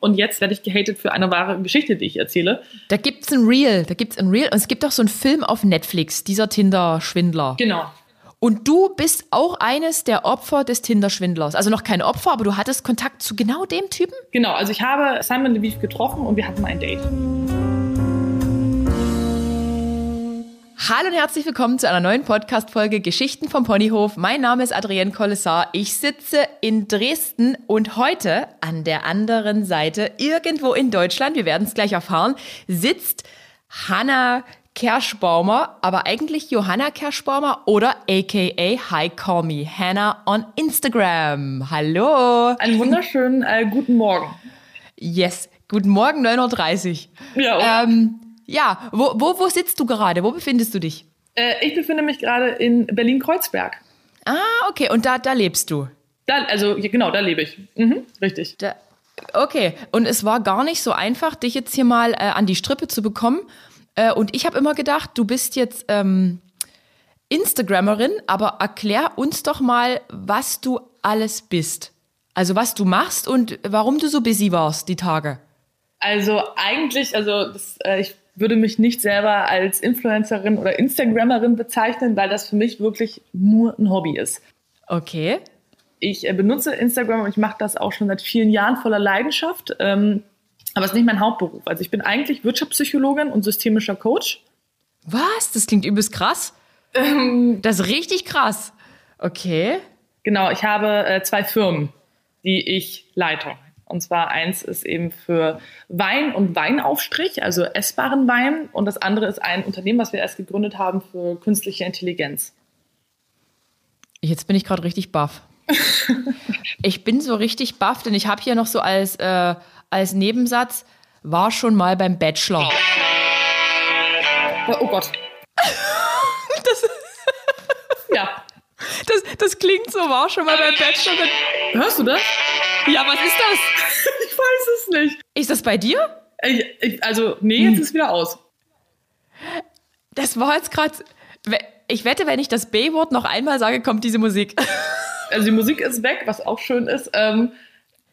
Und jetzt werde ich gehatet für eine wahre Geschichte, die ich erzähle. Da gibt es ein Reel, da gibt es ein Reel. Und es gibt auch so einen Film auf Netflix, dieser Tinder-Schwindler. Genau. Und du bist auch eines der Opfer des Tinder-Schwindlers. Also noch kein Opfer, aber du hattest Kontakt zu genau dem Typen? Genau, also ich habe Simon Leviev getroffen und wir hatten ein Date. Hallo und herzlich willkommen zu einer neuen Podcast-Folge Geschichten vom Ponyhof. Mein Name ist Adrienne Kollessar. Ich sitze in Dresden und heute an der anderen Seite, irgendwo in Deutschland, wir werden es gleich erfahren, sitzt Hanna Kerschbaumer, aber eigentlich Johanna Kerschbaumer oder aka Hi Call Me Hannah on Instagram. Hallo. Einen wunderschönen äh, guten Morgen. Yes, guten Morgen, 9.30 Uhr. Ja. Ähm, ja, wo, wo, wo sitzt du gerade? Wo befindest du dich? Äh, ich befinde mich gerade in Berlin-Kreuzberg. Ah, okay. Und da, da lebst du? Da, also genau, da lebe ich. Mhm, richtig. Da, okay. Und es war gar nicht so einfach, dich jetzt hier mal äh, an die Strippe zu bekommen. Äh, und ich habe immer gedacht, du bist jetzt ähm, Instagrammerin, aber erklär uns doch mal, was du alles bist. Also was du machst und warum du so busy warst die Tage. Also eigentlich, also das, äh, ich würde mich nicht selber als Influencerin oder Instagrammerin bezeichnen, weil das für mich wirklich nur ein Hobby ist. Okay. Ich äh, benutze Instagram und ich mache das auch schon seit vielen Jahren voller Leidenschaft. Ähm, aber es ist nicht mein Hauptberuf. Also ich bin eigentlich Wirtschaftspsychologin und systemischer Coach. Was? Das klingt übelst krass. Ähm, das ist richtig krass. Okay. Genau, ich habe äh, zwei Firmen, die ich leite. Und zwar eins ist eben für Wein und Weinaufstrich, also essbaren Wein. Und das andere ist ein Unternehmen, was wir erst gegründet haben für künstliche Intelligenz. Jetzt bin ich gerade richtig baff. ich bin so richtig baff, denn ich habe hier noch so als, äh, als Nebensatz, war schon mal beim Bachelor. Oh, oh Gott. das, ja. Das, das klingt so, war schon mal beim Bachelor. Hörst du das? Ja, was ist das? ich weiß es nicht. Ist das bei dir? Ich, ich, also, nee, jetzt hm. ist es wieder aus. Das war jetzt gerade. Ich wette, wenn ich das B-Wort noch einmal sage, kommt diese Musik. Also die Musik ist weg, was auch schön ist. Ähm,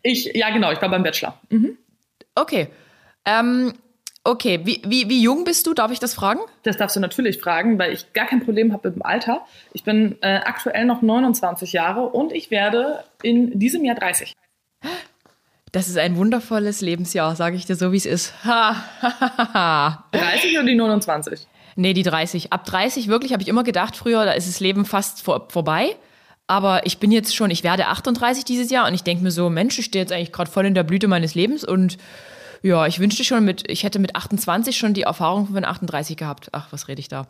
ich, ja, genau, ich war beim Bachelor. Mhm. Okay. Ähm, okay, wie, wie, wie jung bist du? Darf ich das fragen? Das darfst du natürlich fragen, weil ich gar kein Problem habe mit dem Alter. Ich bin äh, aktuell noch 29 Jahre und ich werde in diesem Jahr 30. Das ist ein wundervolles Lebensjahr, sage ich dir so, wie es ist. 30 oder die 29? Nee, die 30. Ab 30 wirklich habe ich immer gedacht, früher, da ist das Leben fast vor, vorbei. Aber ich bin jetzt schon, ich werde 38 dieses Jahr und ich denke mir so, Mensch, ich stehe jetzt eigentlich gerade voll in der Blüte meines Lebens und ja, ich wünschte schon mit, ich hätte mit 28 schon die Erfahrung von 38 gehabt. Ach, was rede ich da?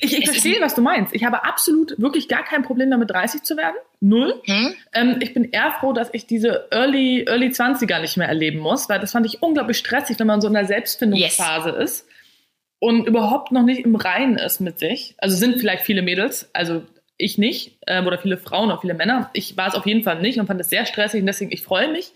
Ich, ich verstehe, was du meinst. Ich habe absolut wirklich gar kein Problem damit, 30 zu werden. Null. Hm? Ähm, ich bin eher froh, dass ich diese Early, Early 20er nicht mehr erleben muss, weil das fand ich unglaublich stressig, wenn man so in der Selbstfindungsphase yes. ist und überhaupt noch nicht im Reinen ist mit sich. Also sind vielleicht viele Mädels, also ich nicht, äh, oder viele Frauen, auch viele Männer. Ich war es auf jeden Fall nicht und fand es sehr stressig und deswegen, ich freue mich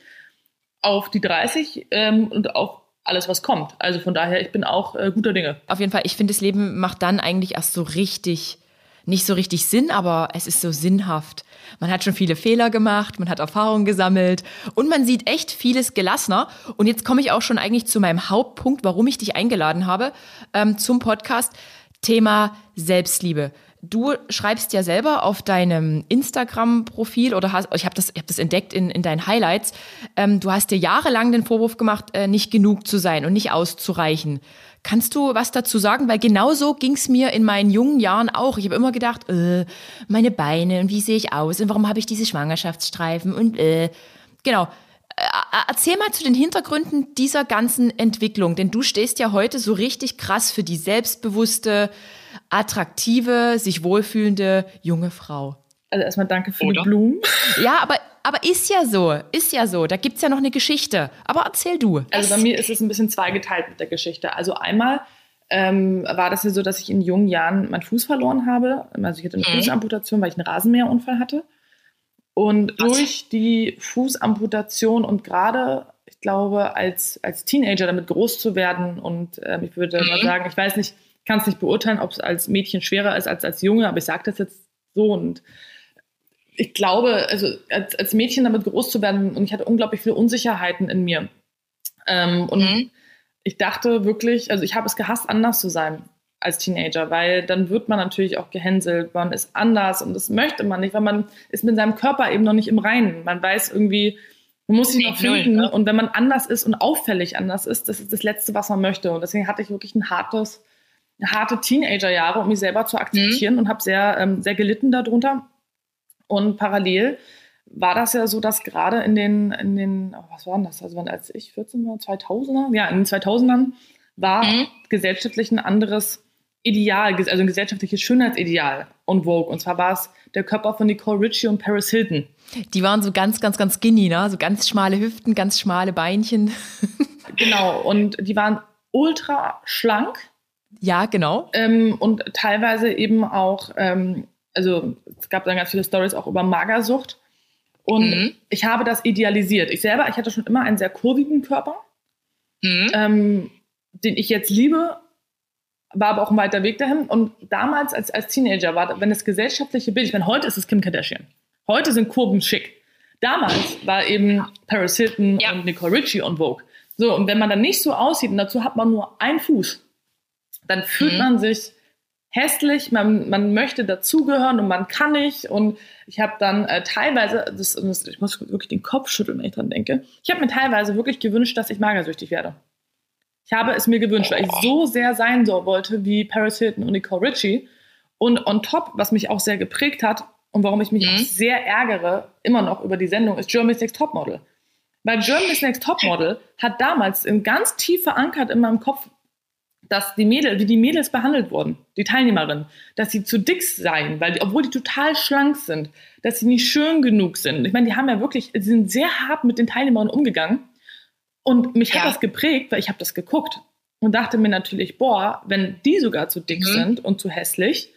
auf die 30 ähm, und auf alles, was kommt. Also von daher, ich bin auch äh, guter Dinge. Auf jeden Fall, ich finde, das Leben macht dann eigentlich erst so richtig, nicht so richtig Sinn, aber es ist so sinnhaft. Man hat schon viele Fehler gemacht, man hat Erfahrungen gesammelt und man sieht echt vieles gelassener. Und jetzt komme ich auch schon eigentlich zu meinem Hauptpunkt, warum ich dich eingeladen habe ähm, zum Podcast. Thema Selbstliebe. Du schreibst ja selber auf deinem Instagram-Profil oder hast, ich habe das, hab das entdeckt in, in deinen Highlights, ähm, du hast dir jahrelang den Vorwurf gemacht, äh, nicht genug zu sein und nicht auszureichen. Kannst du was dazu sagen? Weil genau so ging es mir in meinen jungen Jahren auch. Ich habe immer gedacht, äh, meine Beine und wie sehe ich aus und warum habe ich diese Schwangerschaftsstreifen und äh, genau. Äh, erzähl mal zu den Hintergründen dieser ganzen Entwicklung, denn du stehst ja heute so richtig krass für die selbstbewusste, attraktive, sich wohlfühlende junge Frau. Also erstmal danke für Oder? die Blumen. Ja, aber, aber ist ja so, ist ja so. Da gibt es ja noch eine Geschichte. Aber erzähl du. Also bei mir ist es ein bisschen zweigeteilt mit der Geschichte. Also einmal ähm, war das ja so, dass ich in jungen Jahren meinen Fuß verloren habe. Also ich hatte eine mhm. Fußamputation, weil ich einen Rasenmäherunfall hatte. Und Was? durch die Fußamputation und gerade, ich glaube, als, als Teenager damit groß zu werden und ähm, ich würde mhm. mal sagen, ich weiß nicht, kann es nicht beurteilen, ob es als Mädchen schwerer ist als als Junge, aber ich sage das jetzt so und ich glaube, also als, als Mädchen damit groß zu werden und ich hatte unglaublich viele Unsicherheiten in mir. Ähm, und mhm. ich dachte wirklich, also ich habe es gehasst, anders zu sein als Teenager, weil dann wird man natürlich auch gehänselt, man ist anders und das möchte man nicht, weil man ist mit seinem Körper eben noch nicht im Reinen. Man weiß irgendwie, man muss sich noch finden ne? und wenn man anders ist und auffällig anders ist, das ist das Letzte, was man möchte. Und deswegen hatte ich wirklich ein hartes, harte Teenager-Jahre, um mich selber zu akzeptieren mhm. und habe sehr, ähm, sehr gelitten darunter. Und parallel war das ja so, dass gerade in den, in den, oh, was war denn das, also als ich 14 war, 2000er, ja, in den 2000ern war mhm. gesellschaftlich ein anderes Ideal, also ein gesellschaftliches Schönheitsideal und Vogue. Und zwar war es der Körper von Nicole Ritchie und Paris Hilton. Die waren so ganz, ganz, ganz skinny, ne? So ganz schmale Hüften, ganz schmale Beinchen. genau, und die waren ultra schlank. Ja, genau. Ähm, und teilweise eben auch, ähm, also es gab dann ganz viele Stories auch über Magersucht. Und mhm. ich habe das idealisiert. Ich selber, ich hatte schon immer einen sehr kurvigen Körper, mhm. ähm, den ich jetzt liebe, war aber auch ein weiter Weg dahin. Und damals als, als Teenager war, wenn das gesellschaftliche Bild, ich meine, heute ist es Kim Kardashian. Heute sind Kurven schick. Damals war eben Paris Hilton ja. und Nicole Ritchie on Vogue. So, und wenn man dann nicht so aussieht und dazu hat man nur einen Fuß, dann fühlt mhm. man sich hässlich, man, man möchte dazugehören und man kann nicht. Und ich habe dann äh, teilweise, das, das, ich muss wirklich den Kopf schütteln, wenn ich dran denke, ich habe mir teilweise wirklich gewünscht, dass ich magersüchtig werde. Ich habe es mir gewünscht, weil ich so sehr sein so wollte wie Paris Hilton und Nicole Ritchie. Und on top, was mich auch sehr geprägt hat und warum ich mich mhm. auch sehr ärgere, immer noch über die Sendung, ist Germany's Next Topmodel. Weil Germany's Next Topmodel hat damals ganz tief verankert in meinem Kopf, dass die Mädels, wie die Mädels behandelt wurden, die Teilnehmerinnen, dass sie zu dick seien, weil die, obwohl die total schlank sind, dass sie nicht schön genug sind. Ich meine, die haben ja wirklich, sie sind sehr hart mit den Teilnehmerinnen umgegangen und mich ja. hat das geprägt, weil ich habe das geguckt und dachte mir natürlich, boah, wenn die sogar zu dick mhm. sind und zu hässlich,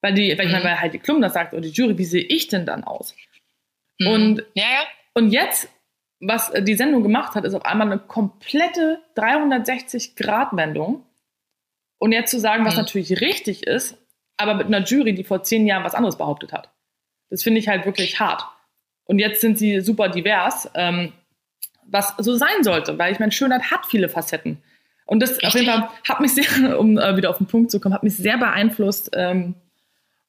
weil die, weil ich meine, mhm. weil halt die Klum das sagt oder die Jury, wie sehe ich denn dann aus? Mhm. Und, ja, ja. und jetzt, was die Sendung gemacht hat, ist auf einmal eine komplette 360-Grad-Wendung. Und jetzt zu sagen, was mhm. natürlich richtig ist, aber mit einer Jury, die vor zehn Jahren was anderes behauptet hat. Das finde ich halt wirklich hart. Und jetzt sind sie super divers. Ähm, was so sein sollte, weil ich meine, Schönheit hat viele Facetten. Und das Richtig. auf jeden Fall hat mich sehr, um äh, wieder auf den Punkt zu kommen, hat mich sehr beeinflusst ähm,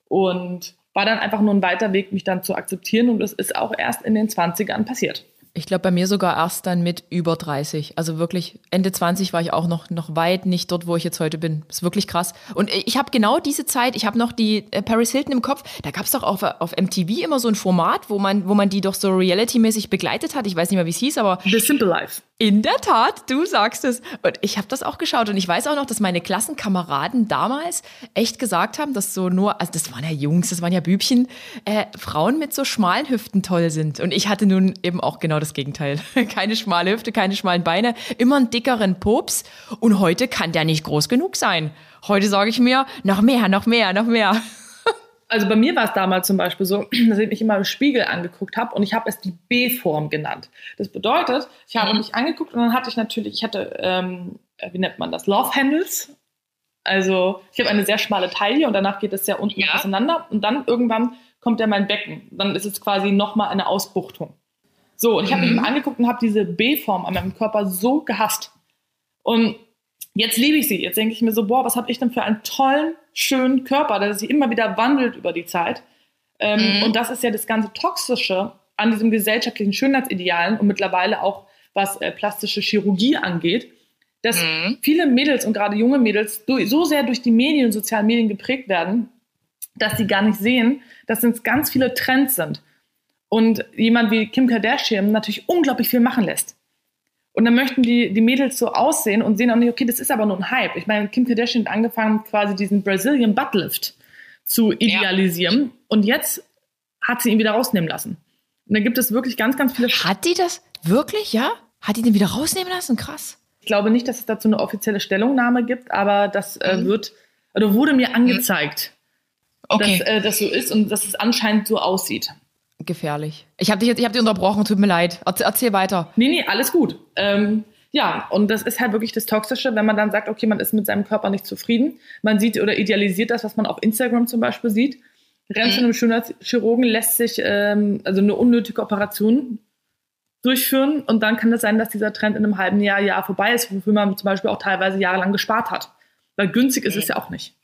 und war dann einfach nur ein weiter Weg, mich dann zu akzeptieren. Und das ist auch erst in den 20ern passiert. Ich glaube, bei mir sogar erst dann mit über 30. Also wirklich Ende 20 war ich auch noch, noch weit nicht dort, wo ich jetzt heute bin. Das ist wirklich krass. Und ich habe genau diese Zeit, ich habe noch die äh, Paris Hilton im Kopf. Da gab es doch auf, auf MTV immer so ein Format, wo man, wo man die doch so reality-mäßig begleitet hat. Ich weiß nicht mehr, wie es hieß, aber. The Simple Life. In der Tat, du sagst es. Und ich habe das auch geschaut und ich weiß auch noch, dass meine Klassenkameraden damals echt gesagt haben, dass so nur, also das waren ja Jungs, das waren ja Bübchen, äh, Frauen mit so schmalen Hüften toll sind. Und ich hatte nun eben auch genau das Gegenteil. Keine schmale Hüfte, keine schmalen Beine, immer einen dickeren Pops. Und heute kann der nicht groß genug sein. Heute sage ich mir, noch mehr, noch mehr, noch mehr also bei mir war es damals zum Beispiel so, dass ich mich immer im Spiegel angeguckt habe und ich habe es die B-Form genannt. Das bedeutet, ich habe mhm. mich angeguckt und dann hatte ich natürlich, ich hatte, ähm, wie nennt man das, Love Handles. Also ich habe eine sehr schmale Taille und danach geht es sehr unten ja. auseinander und dann irgendwann kommt ja mein Becken. Dann ist es quasi nochmal eine Ausbuchtung. So, und ich habe mich mhm. mal angeguckt und habe diese B-Form an meinem Körper so gehasst. Und jetzt liebe ich sie. Jetzt denke ich mir so, boah, was habe ich denn für einen tollen schönen Körper, der sich immer wieder wandelt über die Zeit. Ähm, mhm. Und das ist ja das ganze Toxische an diesem gesellschaftlichen Schönheitsidealen und mittlerweile auch was äh, plastische Chirurgie angeht, dass mhm. viele Mädels und gerade junge Mädels so sehr durch die Medien und sozialen Medien geprägt werden, dass sie gar nicht sehen, dass es ganz viele Trends sind. Und jemand wie Kim Kardashian natürlich unglaublich viel machen lässt. Und dann möchten die, die Mädels so aussehen und sehen auch nicht, okay, das ist aber nur ein Hype. Ich meine, Kim Kardashian hat angefangen, quasi diesen Brazilian Buttlift zu idealisieren. Ja. Und jetzt hat sie ihn wieder rausnehmen lassen. Und dann gibt es wirklich ganz, ganz viele. Hat die das wirklich, ja? Hat die den wieder rausnehmen lassen? Krass. Ich glaube nicht, dass es dazu eine offizielle Stellungnahme gibt, aber das äh, mhm. wird, oder wurde mir angezeigt, mhm. okay. dass äh, das so ist und dass es anscheinend so aussieht gefährlich. Ich habe dich jetzt, ich habe dich unterbrochen, tut mir leid. Erzähl, erzähl weiter. Nee, nee, alles gut. Ähm, ja, und das ist halt wirklich das Toxische, wenn man dann sagt, okay, man ist mit seinem Körper nicht zufrieden. Man sieht oder idealisiert das, was man auf Instagram zum Beispiel sieht. Rennt zu einem Schönheitschirurgen, lässt sich ähm, also eine unnötige Operation durchführen und dann kann es sein, dass dieser Trend in einem halben Jahr, Jahr vorbei ist, wofür man zum Beispiel auch teilweise jahrelang gespart hat. Weil günstig ist es ja auch nicht.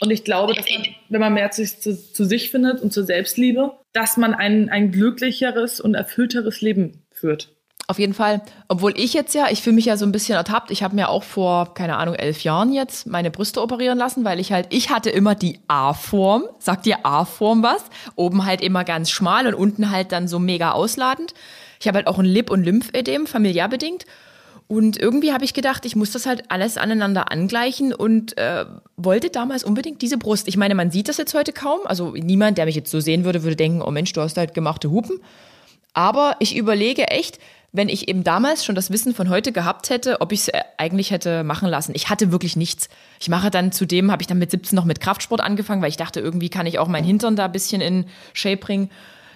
Und ich glaube, dass man, wenn man mehr zu, zu, zu, sich findet und zur Selbstliebe, dass man ein, ein glücklicheres und erfüllteres Leben führt. Auf jeden Fall. Obwohl ich jetzt ja, ich fühle mich ja so ein bisschen ertappt. Ich habe mir auch vor, keine Ahnung, elf Jahren jetzt meine Brüste operieren lassen, weil ich halt, ich hatte immer die A-Form. Sagt dir A-Form was? Oben halt immer ganz schmal und unten halt dann so mega ausladend. Ich habe halt auch ein Lip- und Lymphödem, familiär bedingt. Und irgendwie habe ich gedacht, ich muss das halt alles aneinander angleichen und äh, wollte damals unbedingt diese Brust. Ich meine, man sieht das jetzt heute kaum. Also niemand, der mich jetzt so sehen würde, würde denken, oh Mensch, du hast halt gemachte Hupen. Aber ich überlege echt, wenn ich eben damals schon das Wissen von heute gehabt hätte, ob ich es äh, eigentlich hätte machen lassen. Ich hatte wirklich nichts. Ich mache dann zudem, habe ich dann mit 17 noch mit Kraftsport angefangen, weil ich dachte, irgendwie kann ich auch mein Hintern da ein bisschen in Shape bringen.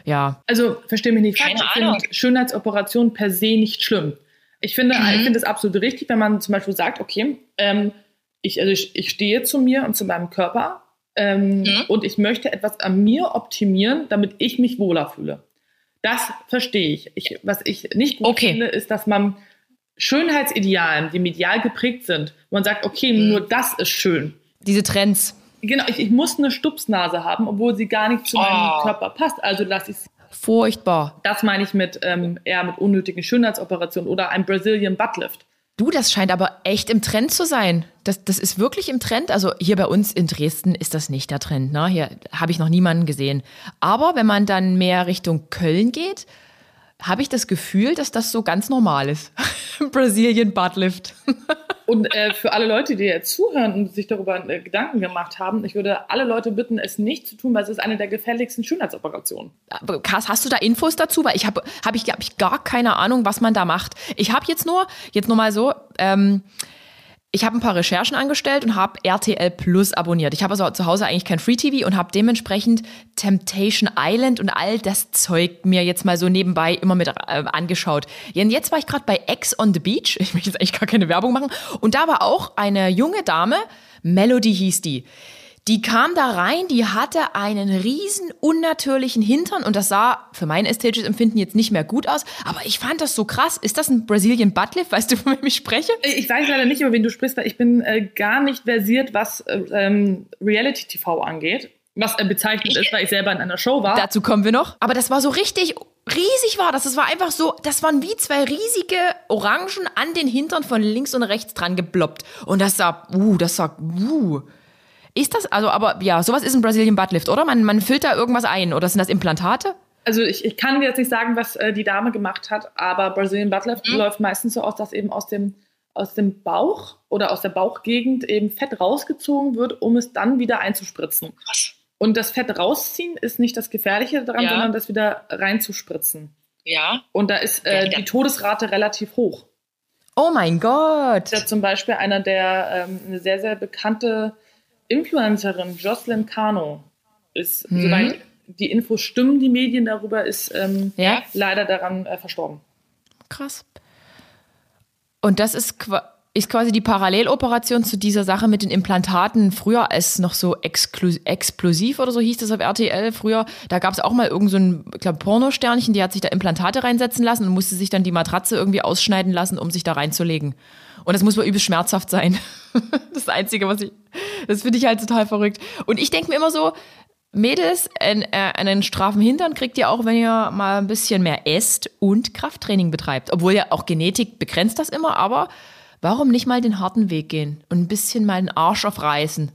Ja. Also, verstehe mich nicht falsch. Ich finde Schönheitsoperation per se nicht schlimm. Ich finde, mhm. ich finde es absolut richtig, wenn man zum Beispiel sagt, okay, ähm, ich, also ich, ich stehe zu mir und zu meinem Körper ähm, mhm. und ich möchte etwas an mir optimieren, damit ich mich wohler fühle. Das verstehe ich. ich. Was ich nicht gut okay. finde, ist, dass man Schönheitsidealen, die medial geprägt sind, wo man sagt, okay, mhm. nur das ist schön. Diese Trends. Genau, ich, ich muss eine Stupsnase haben, obwohl sie gar nicht zu oh. meinem Körper passt. Also lasse ich sie. Furchtbar. Das meine ich mit ähm, eher mit unnötigen Schönheitsoperationen oder einem Brazilian Buttlift. Du, das scheint aber echt im Trend zu sein. Das, das ist wirklich im Trend. Also hier bei uns in Dresden ist das nicht der Trend. Ne? Hier habe ich noch niemanden gesehen. Aber wenn man dann mehr Richtung Köln geht, habe ich das Gefühl, dass das so ganz normal ist. Brazilian Buttlift. Und äh, für alle Leute, die jetzt zuhören und sich darüber äh, Gedanken gemacht haben, ich würde alle Leute bitten, es nicht zu tun, weil es ist eine der gefährlichsten Schönheitsoperationen. Kass, hast du da Infos dazu? Weil ich habe hab ich, hab ich gar keine Ahnung, was man da macht. Ich habe jetzt nur, jetzt nur mal so, ähm, ich habe ein paar Recherchen angestellt und habe RTL Plus abonniert. Ich habe also zu Hause eigentlich kein Free TV und habe dementsprechend Temptation Island und all das Zeug mir jetzt mal so nebenbei immer mit äh, angeschaut. Jetzt war ich gerade bei X on the Beach. Ich möchte jetzt eigentlich gar keine Werbung machen. Und da war auch eine junge Dame, Melody hieß die. Die kam da rein, die hatte einen riesen unnatürlichen Hintern und das sah für mein ästhetisches Empfinden jetzt nicht mehr gut aus, aber ich fand das so krass. Ist das ein Brazilian Buttlift? Weißt du, von wem ich spreche? Ich weiß leider nicht, über wen du sprichst, weil ich bin äh, gar nicht versiert, was äh, ähm, Reality TV angeht. Was äh, bezeichnet ist, weil ich selber in einer Show war. Dazu kommen wir noch. Aber das war so richtig riesig war das. Das war einfach so, das waren wie zwei riesige Orangen an den Hintern von links und rechts dran gebloppt. Und das sah, uh, das sah, uh. Ist das, also, aber ja, sowas ist ein Brazilian Buttlift, oder? Man, man füllt da irgendwas ein, oder sind das Implantate? Also ich, ich kann jetzt nicht sagen, was äh, die Dame gemacht hat, aber Brazilian Buttlift mhm. läuft meistens so aus, dass eben aus dem, aus dem Bauch oder aus der Bauchgegend eben Fett rausgezogen wird, um es dann wieder einzuspritzen. Und das Fett rausziehen ist nicht das Gefährliche daran, ja. sondern das wieder reinzuspritzen. Ja. Und da ist äh, die Todesrate relativ hoch. Oh mein Gott. Ja, zum Beispiel einer der ähm, eine sehr, sehr bekannte Influencerin Jocelyn Kano ist, mhm. soweit die Infos stimmen, die Medien darüber, ist ähm, ja? leider daran äh, verstorben. Krass. Und das ist, ist quasi die Paralleloperation zu dieser Sache mit den Implantaten. Früher als noch so explosiv oder so hieß das auf RTL. Früher, da gab es auch mal irgend so ein, ich glaube, Pornosternchen, die hat sich da Implantate reinsetzen lassen und musste sich dann die Matratze irgendwie ausschneiden lassen, um sich da reinzulegen. Und das muss wohl übelst schmerzhaft sein. das Einzige, was ich, das finde ich halt total verrückt. Und ich denke mir immer so, Mädels, einen, äh, einen straffen Hintern kriegt ihr auch, wenn ihr mal ein bisschen mehr esst und Krafttraining betreibt. Obwohl ja auch Genetik begrenzt das immer, aber warum nicht mal den harten Weg gehen und ein bisschen mal den Arsch aufreißen?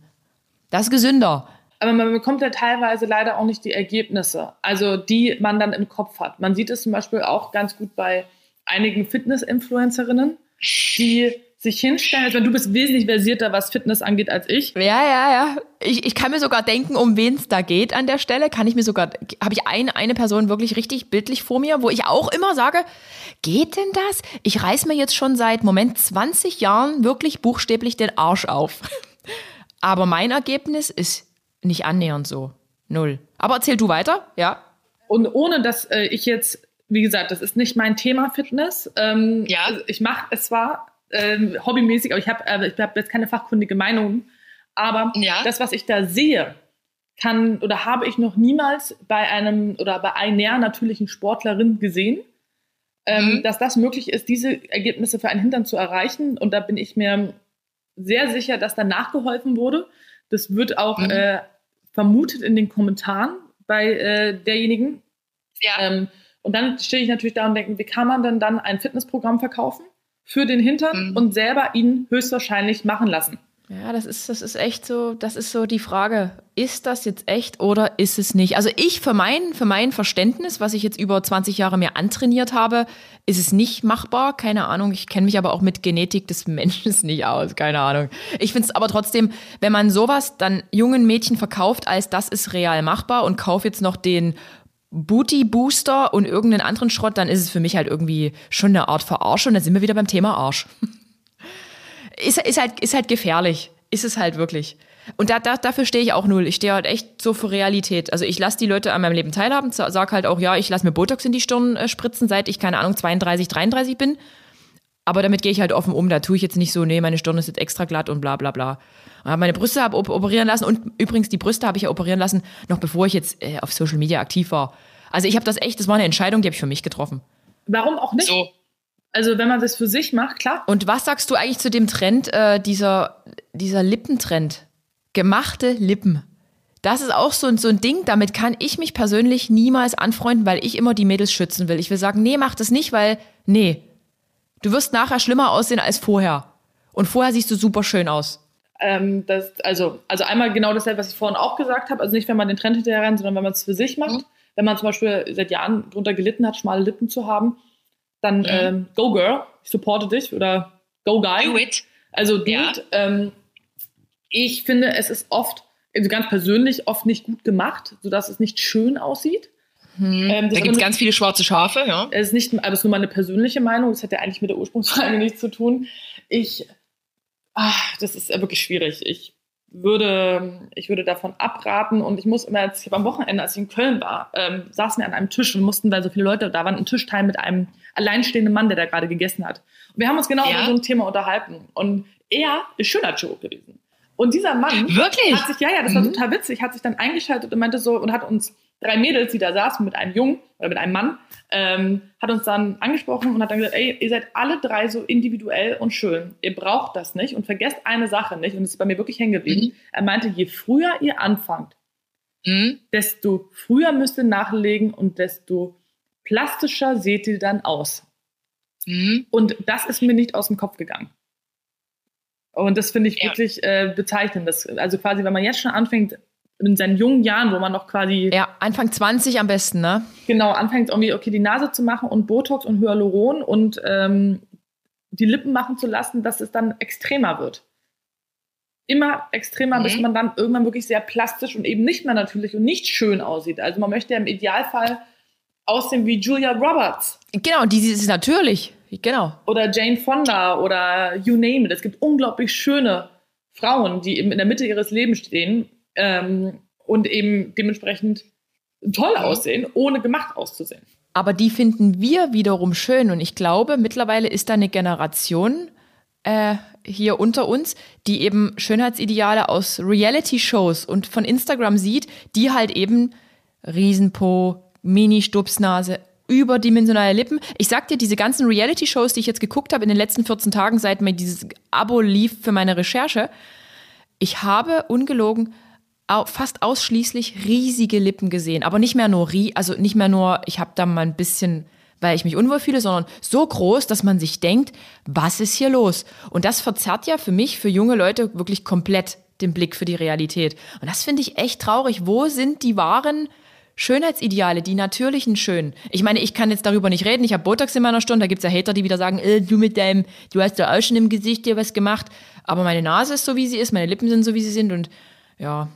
Das ist gesünder. Aber man bekommt ja teilweise leider auch nicht die Ergebnisse, also die man dann im Kopf hat. Man sieht es zum Beispiel auch ganz gut bei einigen Fitness-Influencerinnen, die sich hinstellen. Also du bist wesentlich versierter, was Fitness angeht, als ich. Ja, ja, ja. Ich, ich kann mir sogar denken, um wen es da geht an der Stelle. Kann ich mir sogar, habe ich ein, eine Person wirklich richtig bildlich vor mir, wo ich auch immer sage, geht denn das? Ich reiß mir jetzt schon seit, Moment, 20 Jahren wirklich buchstäblich den Arsch auf. Aber mein Ergebnis ist nicht annähernd so. Null. Aber erzähl du weiter, ja? Und ohne dass äh, ich jetzt wie gesagt, das ist nicht mein Thema Fitness. Ähm, ja. Also ich mache es zwar ähm, hobbymäßig, aber ich habe äh, ich hab jetzt keine fachkundige Meinung. Aber ja. das, was ich da sehe, kann oder habe ich noch niemals bei einem oder bei einer natürlichen Sportlerin gesehen. ähm, mhm. dass das möglich ist, diese Ergebnisse für einen Hintern zu erreichen. Und da bin ich mir sehr sicher, dass da nachgeholfen wurde. Das wird auch mhm. äh, vermutet in den Kommentaren bei äh, derjenigen. Ja. Ähm, und dann stehe ich natürlich da und denke, wie kann man denn dann ein Fitnessprogramm verkaufen für den Hintern mhm. und selber ihn höchstwahrscheinlich machen lassen? Ja, das ist, das ist echt so, das ist so die Frage. Ist das jetzt echt oder ist es nicht? Also ich für mein, für mein Verständnis, was ich jetzt über 20 Jahre mir antrainiert habe, ist es nicht machbar. Keine Ahnung. Ich kenne mich aber auch mit Genetik des Menschen nicht aus. Keine Ahnung. Ich finde es aber trotzdem, wenn man sowas dann jungen Mädchen verkauft, als das ist real machbar und kauf jetzt noch den Booty Booster und irgendeinen anderen Schrott, dann ist es für mich halt irgendwie schon eine Art Verarschung. Da sind wir wieder beim Thema Arsch. ist, ist, halt, ist halt gefährlich. Ist es halt wirklich. Und da, da, dafür stehe ich auch null. Ich stehe halt echt so für Realität. Also ich lasse die Leute an meinem Leben teilhaben, sag halt auch, ja, ich lasse mir Botox in die Stirn äh, spritzen, seit ich, keine Ahnung, 32, 33 bin. Aber damit gehe ich halt offen um. Da tue ich jetzt nicht so, nee, meine Stirn ist jetzt extra glatt und bla bla bla. habe meine Brüste hab operieren lassen und übrigens die Brüste habe ich ja operieren lassen, noch bevor ich jetzt äh, auf Social Media aktiv war. Also ich habe das echt, das war eine Entscheidung, die habe ich für mich getroffen. Warum auch nicht? So. Also wenn man das für sich macht, klar. Und was sagst du eigentlich zu dem Trend, äh, dieser, dieser Lippentrend? Gemachte Lippen. Das ist auch so, so ein Ding, damit kann ich mich persönlich niemals anfreunden, weil ich immer die Mädels schützen will. Ich will sagen, nee, mach das nicht, weil, nee, du wirst nachher schlimmer aussehen als vorher. Und vorher siehst du super schön aus. Ähm, das, also, also einmal genau dasselbe, was ich vorhin auch gesagt habe. Also nicht, wenn man den Trend hinterher rennt, sondern wenn man es für sich macht. Mhm. Wenn man zum Beispiel seit Jahren darunter gelitten hat, schmale Lippen zu haben, dann mhm. ähm, go girl, ich supporte dich oder go guy. Do it. Also do ja. it. Ähm, ich finde, es ist oft, also ganz persönlich, oft nicht gut gemacht, sodass es nicht schön aussieht. Hm. Ähm, da gibt es ganz viele schwarze Schafe, ja. Es ist nicht, aber es ist nur meine persönliche Meinung, das hat ja eigentlich mit der Ursprungsfrage nichts zu tun. Ich, ach, das ist wirklich schwierig. Ich würde, ich würde davon abraten und ich muss immer, jetzt, ich habe am Wochenende, als ich in Köln war, ähm, saßen wir an einem Tisch und mussten, weil so viele Leute da waren, einen Tisch teilen mit einem alleinstehenden Mann, der da gerade gegessen hat. Und wir haben uns genau ja. über so ein Thema unterhalten und er ist schöner Chirurg gewesen. Und dieser Mann Wirklich? hat sich, ja, ja, das war mhm. total witzig, hat sich dann eingeschaltet und meinte so und hat uns drei Mädels, die da saßen mit einem Jungen oder mit einem Mann, ähm, hat uns dann angesprochen und hat dann gesagt, ey, ihr seid alle drei so individuell und schön. Ihr braucht das nicht und vergesst eine Sache nicht. Und das ist bei mir wirklich hängen geblieben. Mhm. Er meinte, je früher ihr anfangt, mhm. desto früher müsst ihr nachlegen und desto plastischer seht ihr dann aus. Mhm. Und das ist mir nicht aus dem Kopf gegangen. Und das finde ich ja. wirklich äh, bezeichnend. Das, also quasi, wenn man jetzt schon anfängt, in seinen jungen Jahren, wo man noch quasi. Ja, Anfang 20 am besten, ne? Genau, anfängt irgendwie, okay, die Nase zu machen und Botox und Hyaluron und ähm, die Lippen machen zu lassen, dass es dann extremer wird. Immer extremer, mhm. bis man dann irgendwann wirklich sehr plastisch und eben nicht mehr natürlich und nicht schön aussieht. Also man möchte ja im Idealfall aussehen wie Julia Roberts. Genau, die ist natürlich. Genau. Oder Jane Fonda oder you name it. Es gibt unglaublich schöne Frauen, die eben in der Mitte ihres Lebens stehen ähm, und eben dementsprechend toll mhm. aussehen, ohne gemacht auszusehen. Aber die finden wir wiederum schön. Und ich glaube, mittlerweile ist da eine Generation äh, hier unter uns, die eben Schönheitsideale aus Reality-Shows und von Instagram sieht, die halt eben Riesenpo, Mini-Stupsnase, überdimensionale Lippen. Ich sag dir, diese ganzen Reality-Shows, die ich jetzt geguckt habe in den letzten 14 Tagen, seit mir dieses Abo lief für meine Recherche, ich habe ungelogen fast ausschließlich riesige Lippen gesehen, aber nicht mehr nur also nicht mehr nur, ich habe da mal ein bisschen, weil ich mich unwohl fühle, sondern so groß, dass man sich denkt, was ist hier los? Und das verzerrt ja für mich, für junge Leute wirklich komplett den Blick für die Realität. Und das finde ich echt traurig. Wo sind die wahren Schönheitsideale, die natürlichen schön. Ich meine, ich kann jetzt darüber nicht reden. Ich habe Botox in meiner Stunde. Da gibt es ja Hater, die wieder sagen, äh, du mit deinem, du hast ja auch schon im Gesicht dir was gemacht. Aber meine Nase ist so, wie sie ist, meine Lippen sind so, wie sie sind. Und ja,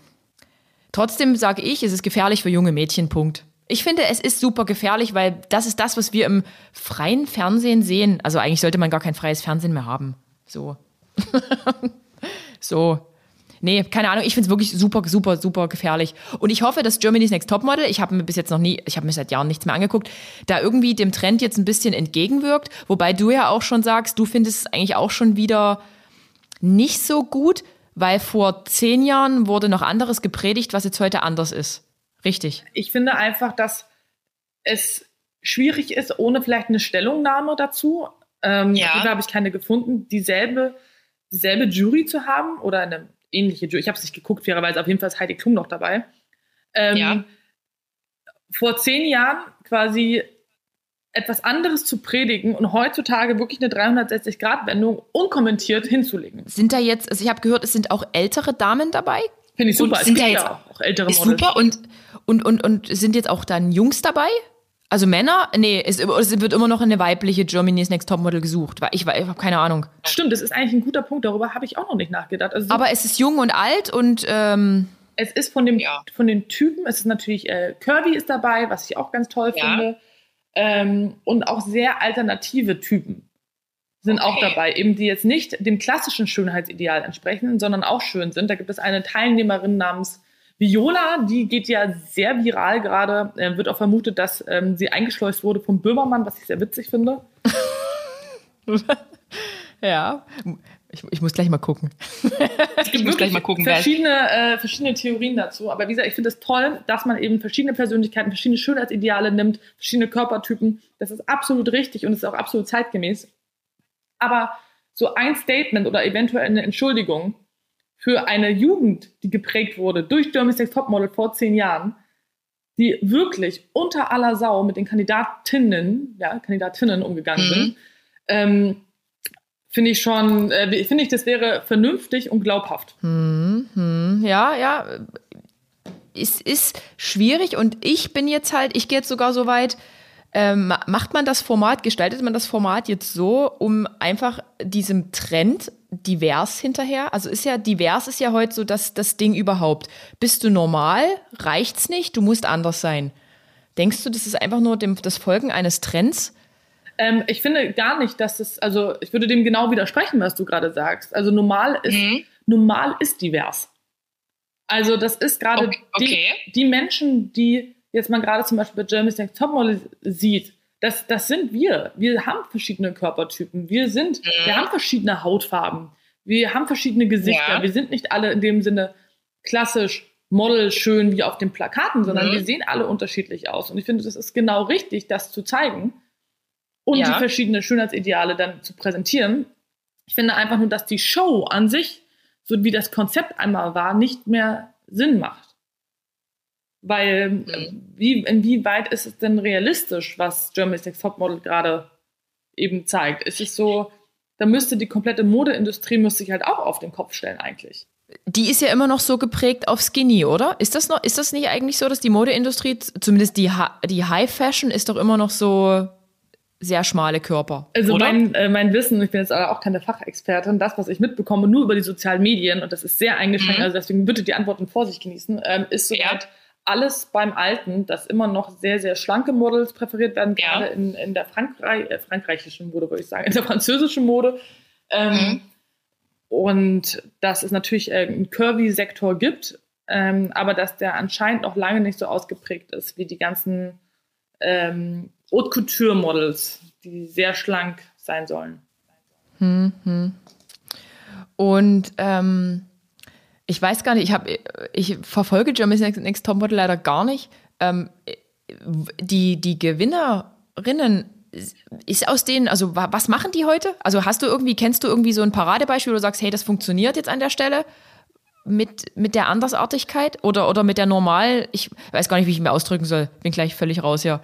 trotzdem sage ich, es ist gefährlich für junge Mädchen. Punkt. Ich finde, es ist super gefährlich, weil das ist das, was wir im freien Fernsehen sehen. Also eigentlich sollte man gar kein freies Fernsehen mehr haben. So. so. Nee, keine Ahnung. Ich finde es wirklich super, super, super gefährlich. Und ich hoffe, dass Germany's Next Topmodel, ich habe mir bis jetzt noch nie, ich habe mir seit Jahren nichts mehr angeguckt, da irgendwie dem Trend jetzt ein bisschen entgegenwirkt. Wobei du ja auch schon sagst, du findest es eigentlich auch schon wieder nicht so gut, weil vor zehn Jahren wurde noch anderes gepredigt, was jetzt heute anders ist. Richtig. Ich finde einfach, dass es schwierig ist, ohne vielleicht eine Stellungnahme dazu. Ähm, Ja. Da habe ich keine gefunden, dieselbe, dieselbe Jury zu haben oder eine ähnliche Jury. Ich habe es nicht geguckt, fairerweise. Auf jeden Fall ist Heidi Klum noch dabei. Ähm, Ja. Vor zehn Jahren quasi etwas anderes zu predigen und heutzutage wirklich eine 360-Grad-Wendung unkommentiert hinzulegen. Sind da jetzt, also ich habe gehört, es sind auch ältere Damen dabei? Finde ich super. Und Es sind gibt da ja jetzt- auch, auch ältere Ist Models. super und Und, und, und sind jetzt auch dann Jungs dabei? Also Männer? Nee, es, es wird immer noch eine weibliche Germany's Next Topmodel gesucht. Weil Ich, ich habe keine Ahnung. Stimmt, das ist eigentlich ein guter Punkt. Darüber habe ich auch noch nicht nachgedacht. Also Aber es ist jung und alt und ähm, es ist von, dem, Ja. von den Typen, es ist natürlich, äh, Kirby ist dabei, was ich auch ganz toll Ja. finde. Ähm, und auch sehr alternative Typen sind auch Okay. dabei, eben die jetzt nicht dem klassischen Schönheitsideal entsprechen, sondern auch schön sind. Da gibt es eine Teilnehmerin namens Viola, die geht ja sehr viral gerade. Äh, wird auch vermutet, dass ähm, sie eingeschleust wurde vom Böhmermann, was ich sehr witzig finde. ja. Ich, ich muss gleich mal gucken. Es gibt wirklich gucken, verschiedene, äh, verschiedene Theorien dazu. Aber wie gesagt, ich finde es toll, dass man eben verschiedene Persönlichkeiten, verschiedene Schönheitsideale nimmt, verschiedene Körpertypen. Das ist absolut richtig und ist auch absolut zeitgemäß. Aber so ein Statement oder eventuell eine Entschuldigung für eine Jugend, die geprägt wurde durch Germany's Next Topmodel vor zehn Jahren, die wirklich unter aller Sau mit den Kandidatinnen, ja, Kandidatinnen umgegangen Mhm. sind, ähm, finde ich schon, äh, finde ich, das wäre vernünftig und glaubhaft. Hm, hm, ja, ja. Es ist schwierig und ich bin jetzt halt, ich gehe jetzt sogar so weit, ähm, ma- macht man das Format, gestaltet man das Format jetzt so, um einfach diesem Trend divers hinterher, also ist ja divers ist ja heute so das, das Ding überhaupt. Bist du normal, reicht's nicht, du musst anders sein. Denkst du, das ist einfach nur dem, das Folgen eines Trends? Ähm, ich finde gar nicht, dass es, also ich würde dem genau widersprechen, was du gerade sagst. Also normal ist, Mhm. normal ist divers. Also das ist gerade Okay, okay. die, die Menschen, die jetzt man gerade zum Beispiel bei Germany's Next Topmodel sieht, das, das sind wir. Wir haben verschiedene Körpertypen. Wir sind, Mhm. wir haben verschiedene Hautfarben. Wir haben verschiedene Gesichter. Ja. Wir sind nicht alle in dem Sinne klassisch Model schön wie auf den Plakaten, sondern Mhm. wir sehen alle unterschiedlich aus. Und ich finde, das ist genau richtig, das zu zeigen und Ja. die verschiedenen Schönheitsideale dann zu präsentieren. Ich finde einfach nur, dass die Show an sich, so wie das Konzept einmal war, nicht mehr Sinn macht. Weil, Mhm. äh, wie, inwieweit ist es denn realistisch, was Germany's Next Topmodel gerade eben zeigt? Es ist so, da müsste die komplette Modeindustrie müsste sich halt auch auf den Kopf stellen eigentlich. Die ist ja immer noch so geprägt auf Skinny, oder? Ist das noch, ist das nicht eigentlich so, dass die Modeindustrie, zumindest die, Ha- die High Fashion, ist doch immer noch so sehr schmale Körper? Also oder? mein, äh, mein Wissen, ich bin jetzt aber auch keine Fachexpertin, das, was ich mitbekomme, nur über die sozialen Medien, und das ist sehr eingeschränkt, Mhm. also deswegen bitte die Antworten Vorsicht genießen, ähm, ist soweit Ja. alles beim Alten, dass immer noch sehr, sehr schlanke Models präferiert werden, Ja. gerade in, in der Frankreich, äh, frankreichischen Mode, würde ich sagen, in der französischen Mode. Ähm, Mhm. Und dass es natürlich äh, einen Curvy-Sektor gibt, ähm, aber dass der anscheinend noch lange nicht so ausgeprägt ist wie die ganzen ähm, Haute Couture-Models, die sehr schlank sein sollen. Hm, hm. Und ähm, ich weiß gar nicht, ich, hab, ich verfolge Germany's Next, Next Topmodel leider gar nicht. Ähm, die, die Gewinnerinnen ist aus denen, also wa- was machen die heute? Also hast du irgendwie, kennst du irgendwie so ein Paradebeispiel, wo du sagst, hey, das funktioniert jetzt an der Stelle mit, mit der Andersartigkeit oder, oder mit der Normal, ich weiß gar nicht, wie ich mir ausdrücken soll, bin gleich völlig raus hier.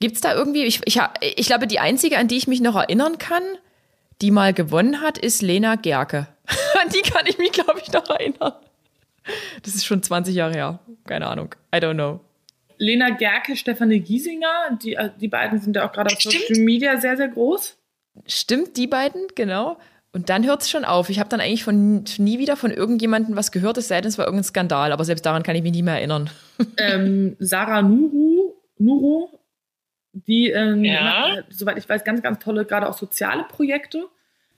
Gibt es da irgendwie, ich, ich, ich glaube, die einzige, an die ich mich noch erinnern kann, die mal gewonnen hat, ist Lena Gerke. An die kann ich mich, glaube ich, noch erinnern. Das ist schon 20 Jahre her. Keine Ahnung. I don't know. Lena Gerke, Stefanie Giesinger, die, äh, die beiden sind ja auch gerade auf Stimmt. Social Media sehr, sehr groß. Stimmt, die beiden, genau. Und dann hört es schon auf. Ich habe dann eigentlich von nie wieder von irgendjemandem was gehört, es sei denn, es war irgendein Skandal. Aber selbst daran kann ich mich nie mehr erinnern. ähm, Sarah Nuru, Nuro, die, ähm, Ja. macht, äh, soweit ich weiß, ganz, ganz tolle, gerade auch soziale Projekte.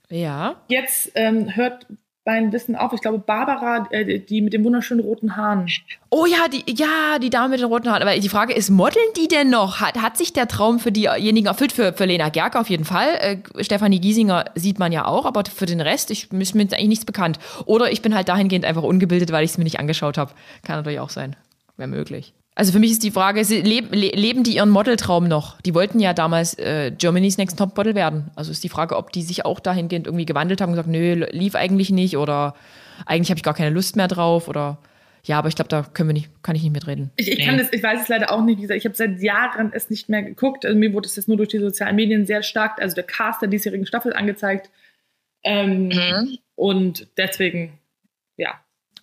Ja. Jetzt ähm, hört mein Wissen auf. Ich glaube, Barbara, äh, die mit den wunderschönen roten Haaren. Oh ja, die, ja, die Dame mit den roten Haaren. Aber die Frage ist, modeln die denn noch? Hat, hat sich der Traum für diejenigen erfüllt? Für, für Lena Gerke auf jeden Fall. Äh, Stefanie Giesinger sieht man ja auch, aber für den Rest ich, ist mir eigentlich nichts bekannt. Oder ich bin halt dahingehend einfach ungebildet, weil ich es mir nicht angeschaut habe. Kann natürlich auch sein. Wäre möglich. Also für mich ist die Frage, sie leben, leben die ihren Modeltraum noch? Die wollten ja damals äh, Germany's Next Top Model werden. Also ist die Frage, ob die sich auch dahingehend irgendwie gewandelt haben und gesagt, nö, lief eigentlich nicht oder eigentlich habe ich gar keine Lust mehr drauf oder ja, aber ich glaube, da können wir nicht, kann ich nicht mitreden. Ich, ich kann das, ich weiß es leider auch nicht. Wie gesagt, ich habe seit Jahren es nicht mehr geguckt. Also mir wurde es jetzt nur durch die sozialen Medien sehr stark, also der Cast der diesjährigen Staffel angezeigt. Ähm, mhm. Und deswegen.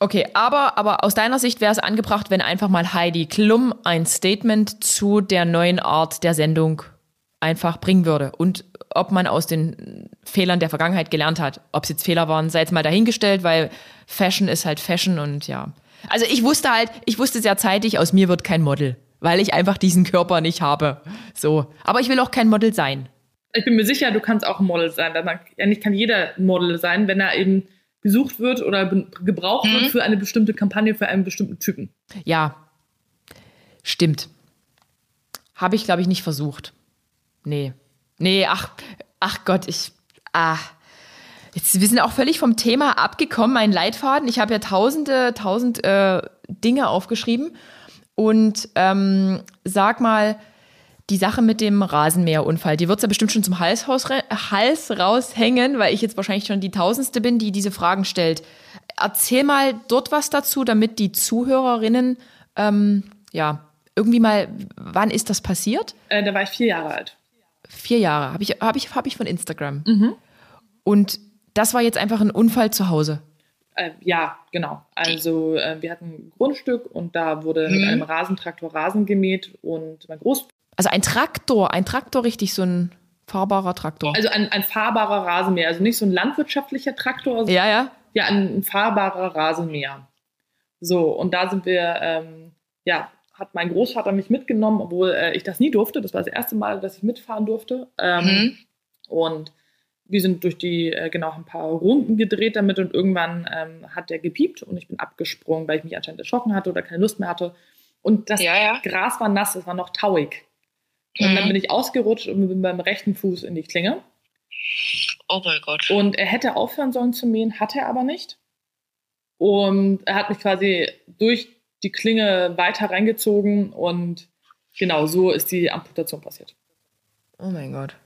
Okay, aber, aber aus deiner Sicht wäre es angebracht, wenn einfach mal Heidi Klum ein Statement zu der neuen Art der Sendung einfach bringen würde. Und ob man aus den Fehlern der Vergangenheit gelernt hat. Ob es jetzt Fehler waren, sei jetzt mal dahingestellt, weil Fashion ist halt Fashion und ja. Also ich wusste halt, ich wusste sehr zeitig, aus mir wird kein Model, weil ich einfach diesen Körper nicht habe. So. Aber ich will auch kein Model sein. Ich bin mir sicher, du kannst auch ein Model sein. Eigentlich kann jeder Model sein, wenn er eben gesucht wird oder gebraucht mhm. wird für eine bestimmte Kampagne, für einen bestimmten Typen. Ja, stimmt. Habe ich, glaube ich, nicht versucht. Nee. Nee, ach, ach Gott, ich. Ah. Jetzt, wir sind auch völlig vom Thema abgekommen, mein Leitfaden. Ich habe ja tausende, tausend äh, Dinge aufgeschrieben. Und ähm, sag mal, die Sache mit dem Rasenmäherunfall, die wird es ja bestimmt schon zum Hals, Hals raushängen, weil ich jetzt wahrscheinlich schon die Tausendste bin, die diese Fragen stellt. Erzähl mal dort was dazu, damit die Zuhörerinnen, ähm, ja, irgendwie mal, wann ist das passiert? Äh, da war ich vier Jahre alt. Vier Jahre, habe ich, hab ich, hab ich von Instagram. Mhm. Und das war jetzt einfach ein Unfall zu Hause. Äh, ja, genau. Also äh, wir hatten ein Grundstück und da wurde mhm. mit einem Rasentraktor Rasen gemäht und mein Groß. Also ein Traktor, ein Traktor richtig, so ein fahrbarer Traktor. Also ein, ein fahrbarer Rasenmäher, also nicht so ein landwirtschaftlicher Traktor. Also ja, ja. Ja, ein, ein, fahrbarer Rasenmäher. So, und da sind wir, ähm, ja, hat mein Großvater mich mitgenommen, obwohl äh, ich das nie durfte. Das war das erste Mal, dass ich mitfahren durfte. Ähm, mhm. Und wir sind durch die, äh, genau, ein paar Runden gedreht damit und irgendwann ähm, hat der gepiept und ich bin abgesprungen, weil ich mich anscheinend erschrocken hatte oder keine Lust mehr hatte. Und das ja, ja. Gras war nass, es war noch tauig. Und mhm. dann bin ich ausgerutscht und bin beim rechten Fuß in die Klinge. Oh mein Gott. Und er hätte aufhören sollen zu mähen, hat er aber nicht. Und er hat mich quasi durch die Klinge weiter reingezogen und genau so ist die Amputation passiert. Oh mein Gott.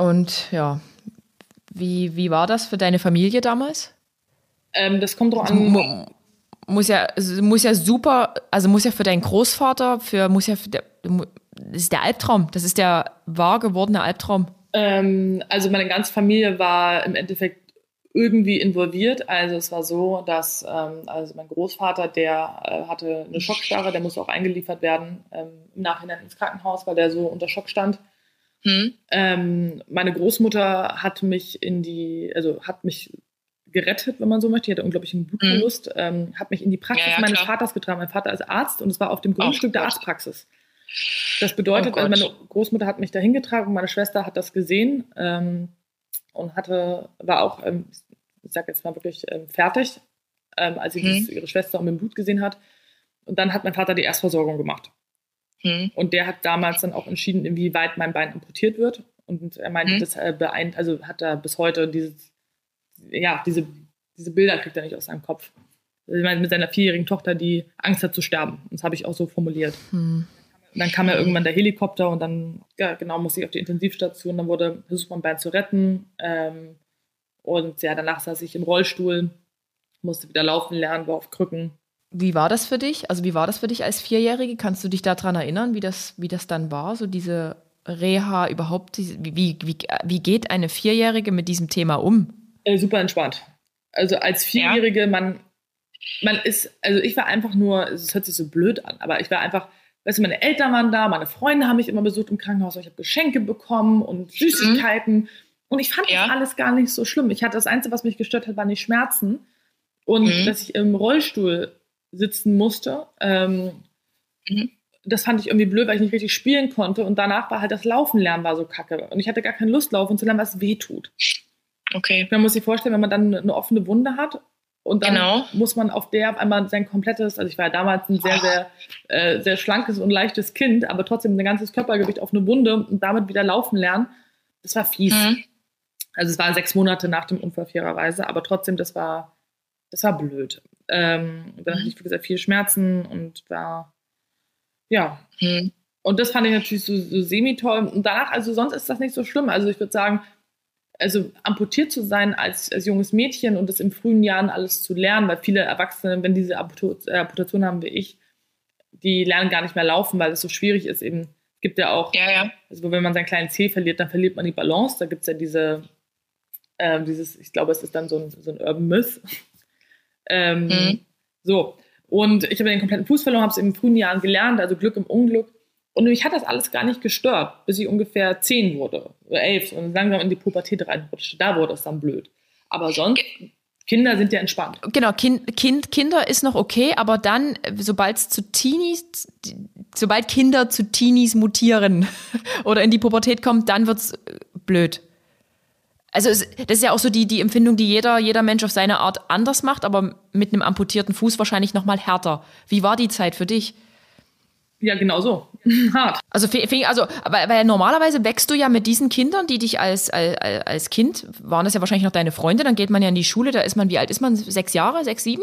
Und ja, wie, wie war das für deine Familie damals? Ähm, das kommt drauf an. Muss ja, muss ja super, also muss ja für deinen Großvater, für, muss ja für der, das ist der Albtraum, das ist der wahr gewordene Albtraum. Ähm, also meine ganze Familie war im Endeffekt irgendwie involviert. Also es war so, dass ähm, also mein Großvater, der äh, hatte eine Schockstarre, der musste auch eingeliefert werden ähm, im Nachhinein ins Krankenhaus, weil der so unter Schock stand. Hm. Ähm, meine Großmutter hat mich in die, also hat mich gerettet, wenn man so möchte. Die hatte unglaublich einen Blutverlust, hm. ähm, hat mich in die Praxis ja, ja, meines klar. Vaters getragen. Mein Vater ist Arzt und es war auf dem Grundstück oh, der Arztpraxis. Das bedeutet, oh also meine Großmutter hat mich dahin getragen, meine Schwester hat das gesehen ähm, und hatte, war auch, ähm, ich sag jetzt mal wirklich ähm, fertig, ähm, als sie hm. ihre Schwester mit dem Blut gesehen hat. Und dann hat mein Vater die Erstversorgung gemacht. Hm. Und der hat damals dann auch entschieden, inwieweit mein Bein amputiert wird. Und er meinte, hm. das äh, beeint, also hat er bis heute dieses, ja, diese, diese Bilder kriegt er nicht aus seinem Kopf. Ich meine, mit seiner vierjährigen Tochter, die Angst hat zu sterben. Das habe ich auch so formuliert. Hm. Dann kam ja irgendwann der Helikopter und dann, ja, genau, musste ich auf die Intensivstation. Dann wurde versucht, mein Bein zu retten. Ähm, und ja, danach saß ich im Rollstuhl, musste wieder laufen lernen, war auf Krücken. Wie war das für dich? Also wie war das für dich als Vierjährige? Kannst du dich daran erinnern, wie das, wie das dann war? So diese Reha überhaupt? Wie, wie, wie geht eine Vierjährige mit diesem Thema um? Äh, super entspannt. Also als Vierjährige, ja. man, man ist, also ich war einfach nur, es hört sich so blöd an, aber ich war einfach, weißt du, meine Eltern waren da, meine Freunde haben mich immer besucht im Krankenhaus, ich habe Geschenke bekommen und Süßigkeiten. Mhm. Und ich fand ja. das alles gar nicht so schlimm. Ich hatte das Einzige, was mich gestört hat, waren die Schmerzen. Und mhm. dass ich im Rollstuhl sitzen musste. Ähm, mhm. Das fand ich irgendwie blöd, weil ich nicht richtig spielen konnte. Und danach war halt das Laufen lernen war so kacke. Und ich hatte gar keine Lust, laufen zu lernen, was weh tut. Okay. Man muss sich vorstellen, wenn man dann eine offene Wunde hat und dann genau. muss man auf der auf einmal sein komplettes, also ich war ja damals ein sehr, sehr, äh, sehr schlankes und leichtes Kind, aber trotzdem ein ganzes Körpergewicht auf eine Wunde und damit wieder laufen lernen. Das war fies. Mhm. Also es war sechs Monate nach dem Unfall fairerweise, aber trotzdem, das war, das war blöd. Ähm, dann hatte ich, wie gesagt, viel Schmerzen und war, ja. Hm. Und das fand ich natürlich so, so semi-toll. Und danach, also sonst ist das nicht so schlimm. Also ich würde sagen, also amputiert zu sein als, als junges Mädchen und das in frühen Jahren alles zu lernen, weil viele Erwachsene, wenn diese äh, Amputation haben wie ich, die lernen gar nicht mehr laufen, weil es so schwierig ist. Eben gibt ja auch, Ja, ja. also wenn man seinen kleinen Zeh verliert, dann verliert man die Balance. Da gibt es ja diese, ähm, dieses, ich glaube, es ist dann so ein, so ein Urban Myth. ähm, Mhm. So. Und ich habe den kompletten Fuß verloren, habe es in frühen Jahren gelernt, also Glück im Unglück. Und mich hat das alles gar nicht gestört, bis ich ungefähr zehn wurde oder elf und langsam in die Pubertät reinrutschte. Da wurde es dann blöd. Aber sonst, Kinder sind ja entspannt. Genau, kind, kind, Kinder ist noch okay, aber dann, sobald es zu Teenies, sobald Kinder zu Teenies mutieren oder in die Pubertät kommen, dann wird's äh, blöd. Also es, das ist ja auch so die, die Empfindung, die jeder, jeder Mensch auf seine Art anders macht, aber mit einem amputierten Fuß wahrscheinlich noch mal härter. Wie war die Zeit für dich? Ja, genau so. Hart. Also, also weil, weil normalerweise wächst du ja mit diesen Kindern, die dich als, als, als Kind, waren das ja wahrscheinlich noch deine Freunde, dann geht man ja in die Schule, da ist man, wie alt ist man? Sechs Jahre, sechs, sieben?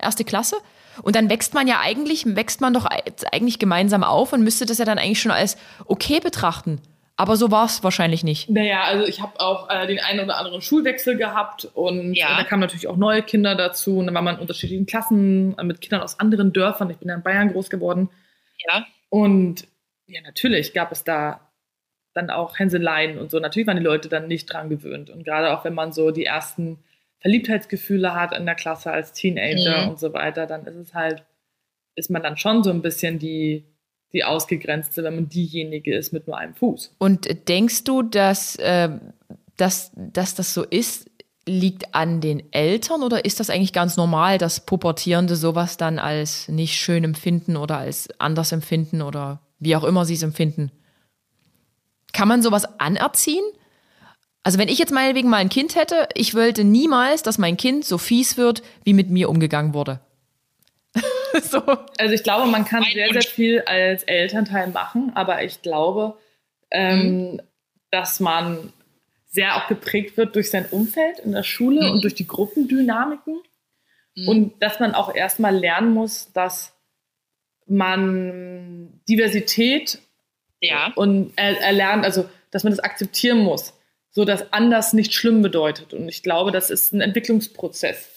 Erste Klasse? Und dann wächst man ja eigentlich, wächst man doch eigentlich gemeinsam auf und müsste das ja dann eigentlich schon als okay betrachten. Aber so war es wahrscheinlich nicht. Naja, also ich habe auch äh, den einen oder anderen Schulwechsel gehabt und Ja. äh, da kamen natürlich auch neue Kinder dazu und dann war man in unterschiedlichen Klassen äh, mit Kindern aus anderen Dörfern. Ich bin ja in Bayern groß geworden Ja. und ja, natürlich gab es da dann auch Hänseleien und so. Natürlich waren die Leute dann nicht dran gewöhnt und gerade auch wenn man so die ersten Verliebtheitsgefühle hat in der Klasse als Teenager Mhm. und so weiter, dann ist es halt, ist man dann schon so ein bisschen die, die Ausgegrenzte, wenn man diejenige ist mit nur einem Fuß. Und denkst du, dass, äh, dass, dass das so ist, liegt an den Eltern oder ist das eigentlich ganz normal, dass Pubertierende sowas dann als nicht schön empfinden oder als anders empfinden oder wie auch immer sie es empfinden? Kann man sowas anerziehen? Also wenn ich jetzt meinetwegen mal ein Kind hätte, ich wollte niemals, dass mein Kind so fies wird, wie mit mir umgegangen wurde. so. Also ich glaube, man kann sehr, sehr viel als Elternteil machen, aber ich glaube, ähm, dass man sehr auch geprägt wird durch sein Umfeld in der Schule Mhm. und durch die Gruppendynamiken Mhm. und dass man auch erstmal lernen muss, dass man Diversität Ja. und er, erlernt, also dass man das akzeptieren muss, so dass anders nicht schlimm bedeutet. Und ich glaube, das ist ein Entwicklungsprozess.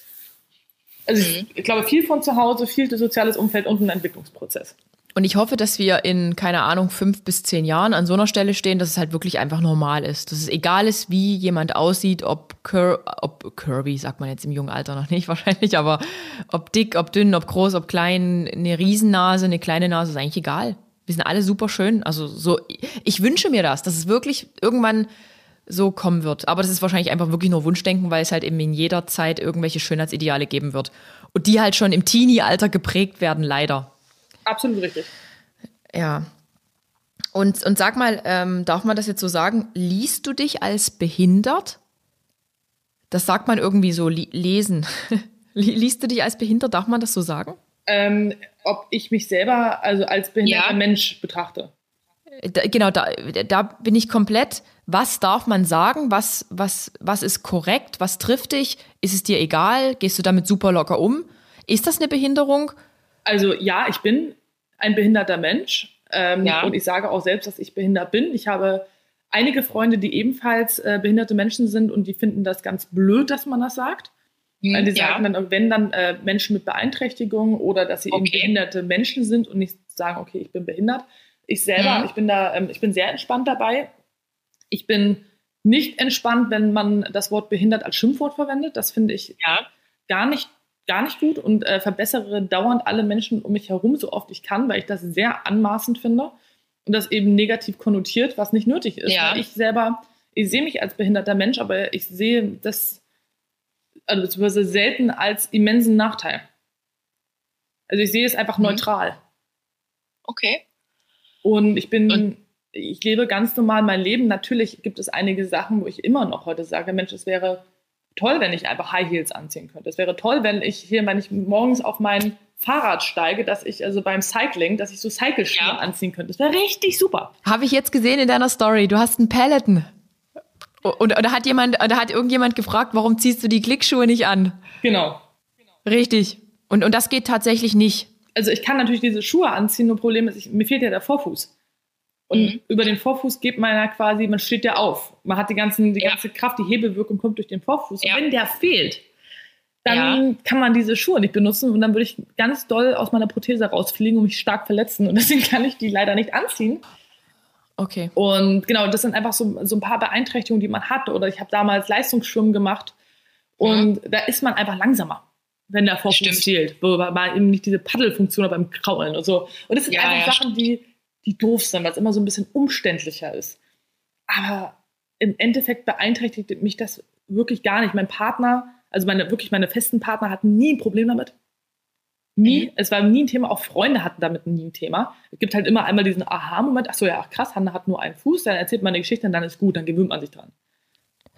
Also ich, ich glaube, viel von zu Hause, viel das soziales Umfeld und ein Entwicklungsprozess. Und ich hoffe, dass wir in, keine Ahnung, fünf bis zehn Jahren an so einer Stelle stehen, dass es halt wirklich einfach normal ist. Dass es egal ist, wie jemand aussieht, ob, cur ob curvy, sagt man jetzt im jungen Alter noch nicht wahrscheinlich, aber ob dick, ob dünn, ob groß, ob klein, eine Riesennase, eine kleine Nase, ist eigentlich egal. Wir sind alle super schön. Also so, ich wünsche mir das, dass es wirklich irgendwann so kommen wird. Aber das ist wahrscheinlich einfach wirklich nur Wunschdenken, weil es halt eben in jeder Zeit irgendwelche Schönheitsideale geben wird. Und die halt schon im Teenie-Alter geprägt werden, leider. Absolut richtig. Ja. Und, und sag mal, ähm, darf man das jetzt so sagen? Liest du dich als behindert? Das sagt man irgendwie so, li lesen. Li- Liest du dich als behindert? Darf man das so sagen? Ähm, ob ich mich selber also als behinderter Ja. Mensch betrachte. Da, genau, da, da bin ich komplett. Was darf man sagen? Was, was, was ist korrekt? Was trifft dich? Ist es dir egal? Gehst du damit super locker um? Ist das eine Behinderung? Also ja, ich bin ein behinderter Mensch ähm, Ja. und ich sage auch selbst, dass ich behindert bin. Ich habe einige Freunde, die ebenfalls äh, behinderte Menschen sind und die finden das ganz blöd, dass man das sagt. Weil die Hm, ja. sagen dann, wenn dann äh, Menschen mit Beeinträchtigung oder dass sie eben Okay. behinderte Menschen sind und nicht sagen, okay, ich bin behindert. Ich selber, Mhm. ich bin da, ähm, ich bin sehr entspannt dabei. Ich bin nicht entspannt, wenn man das Wort behindert als Schimpfwort verwendet. Das finde ich ja. gar nicht, gar nicht gut und äh, verbessere dauernd alle Menschen um mich herum, so oft ich kann, weil ich das sehr anmaßend finde und das eben negativ konnotiert, was nicht nötig ist. Ja. Ich selber, ich sehe mich als behinderter Mensch, aber ich sehe das also beziehungsweise selten als immensen Nachteil. Also ich sehe es einfach Mhm. neutral. Okay. Und ich bin, Und- ich lebe ganz normal mein Leben. Natürlich gibt es einige Sachen, wo ich immer noch heute sage, Mensch, es wäre toll, wenn ich einfach High Heels anziehen könnte. Es wäre toll, wenn ich hier, wenn ich morgens auf mein Fahrrad steige, dass ich also beim Cycling, dass ich so Cycleschuhe Ja. anziehen könnte. Das wäre richtig super. Habe ich jetzt gesehen in deiner Story. Du hast einen Peloton. Und, und da hat jemand, da hat irgendjemand gefragt, warum ziehst du die Klickschuhe nicht an? Genau. Richtig. Und, und das geht tatsächlich nicht. Also ich kann natürlich diese Schuhe anziehen, nur Problem ist, ich, mir fehlt ja der Vorfuß. Und Mhm. über den Vorfuß geht man ja quasi, man steht ja auf. Man hat die, ganzen, die Ja. ganze Kraft, die Hebelwirkung kommt durch den Vorfuß. Ja. Und wenn der fehlt, dann kann man diese Schuhe nicht benutzen und dann würde ich ganz doll aus meiner Prothese rausfliegen und mich stark verletzen. Und deswegen kann ich die leider nicht anziehen. Okay. Und genau, das sind einfach so, so ein paar Beeinträchtigungen, die man hat. Oder ich habe damals Leistungsschwimmen gemacht und da ist man einfach langsamer, wenn der Vorfuß fehlt. Wo man eben nicht diese Paddelfunktion hat beim Kraulen und so. Und das sind Ja, einfach ja, Sachen, die, die doof sind, weil es immer so ein bisschen umständlicher ist. Aber im Endeffekt beeinträchtigt mich das wirklich gar nicht. Mein Partner, also meine, wirklich meine festen Partner hatten nie ein Problem damit. Nie. Mhm. Es war nie ein Thema. Auch Freunde hatten damit nie ein Thema. Es gibt halt immer einmal diesen Aha-Moment. Ach so, ja, ach krass, Hanna hat nur einen Fuß. Dann erzählt man eine Geschichte und dann ist gut. Dann gewöhnt man sich dran.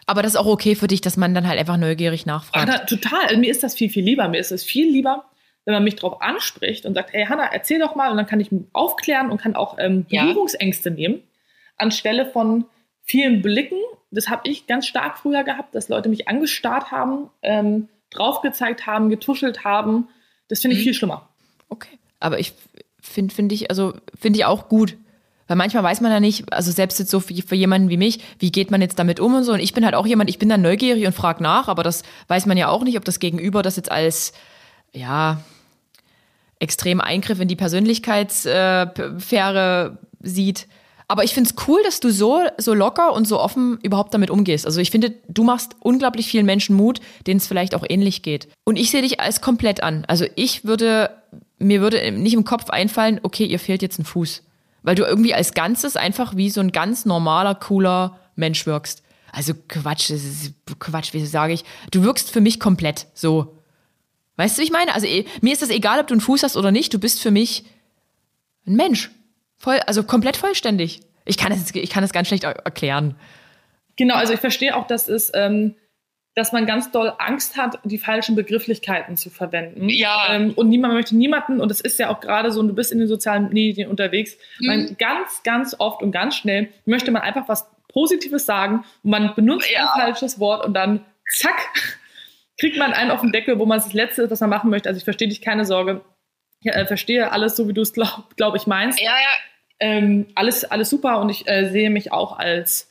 Aber das ist auch okay für dich, dass man dann halt einfach neugierig nachfragt. Aber total. Mir ist das viel, viel lieber. Mir ist es viel lieber, wenn man mich darauf anspricht und sagt, hey Hanna, erzähl doch mal. Und dann kann ich mich aufklären und kann auch ähm, Ja. Berührungsängste nehmen. Anstelle von vielen Blicken. Das habe ich ganz stark früher gehabt, dass Leute mich angestarrt haben, ähm, draufgezeigt haben, getuschelt haben. Das finde ich Mhm. viel schlimmer. Okay. Aber ich finde, finde ich, also finde ich auch gut. Weil manchmal weiß man ja nicht, also selbst jetzt so für, für jemanden wie mich, wie geht man jetzt damit um und so. Und ich bin halt auch jemand, ich bin dann neugierig und frage nach, aber das weiß man ja auch nicht, ob das Gegenüber das jetzt als, ja, extrem Eingriff in die Persönlichkeitssphäre sieht. Aber ich finde es cool, dass du so, so locker und so offen überhaupt damit umgehst. Also ich finde, du machst unglaublich vielen Menschen Mut, denen es vielleicht auch ähnlich geht. Und ich sehe dich als komplett an. Also ich würde, mir würde nicht im Kopf einfallen, okay, ihr fehlt jetzt ein Fuß. Weil du irgendwie als Ganzes einfach wie so ein ganz normaler, cooler Mensch wirkst. Also Quatsch, das ist Quatsch, wie sage ich. Du wirkst für mich komplett so. Weißt du, wie ich meine? Also eh, mir ist das egal, ob du einen Fuß hast oder nicht. Du bist für mich ein Mensch. Voll, also komplett vollständig. Ich kann es, ich kann es ganz schlecht er- erklären. Genau, also ich verstehe auch, dass es, ähm, dass man ganz doll Angst hat, die falschen Begrifflichkeiten zu verwenden. Ja. Ähm, und niemand möchte niemanden, und es ist ja auch gerade so, und du bist in den sozialen Medien unterwegs, Mhm. man ganz, ganz oft und ganz schnell möchte man einfach was Positives sagen und man benutzt Ja. ein falsches Wort und dann zack, kriegt man einen auf den Deckel, wo man das Letzte ist, was man machen möchte. Also ich verstehe dich, keine Sorge. Ich äh, verstehe alles so, wie du es, glaube glaub ich, meinst. Ja, ja. Ähm, alles, alles super und ich äh, sehe mich auch als,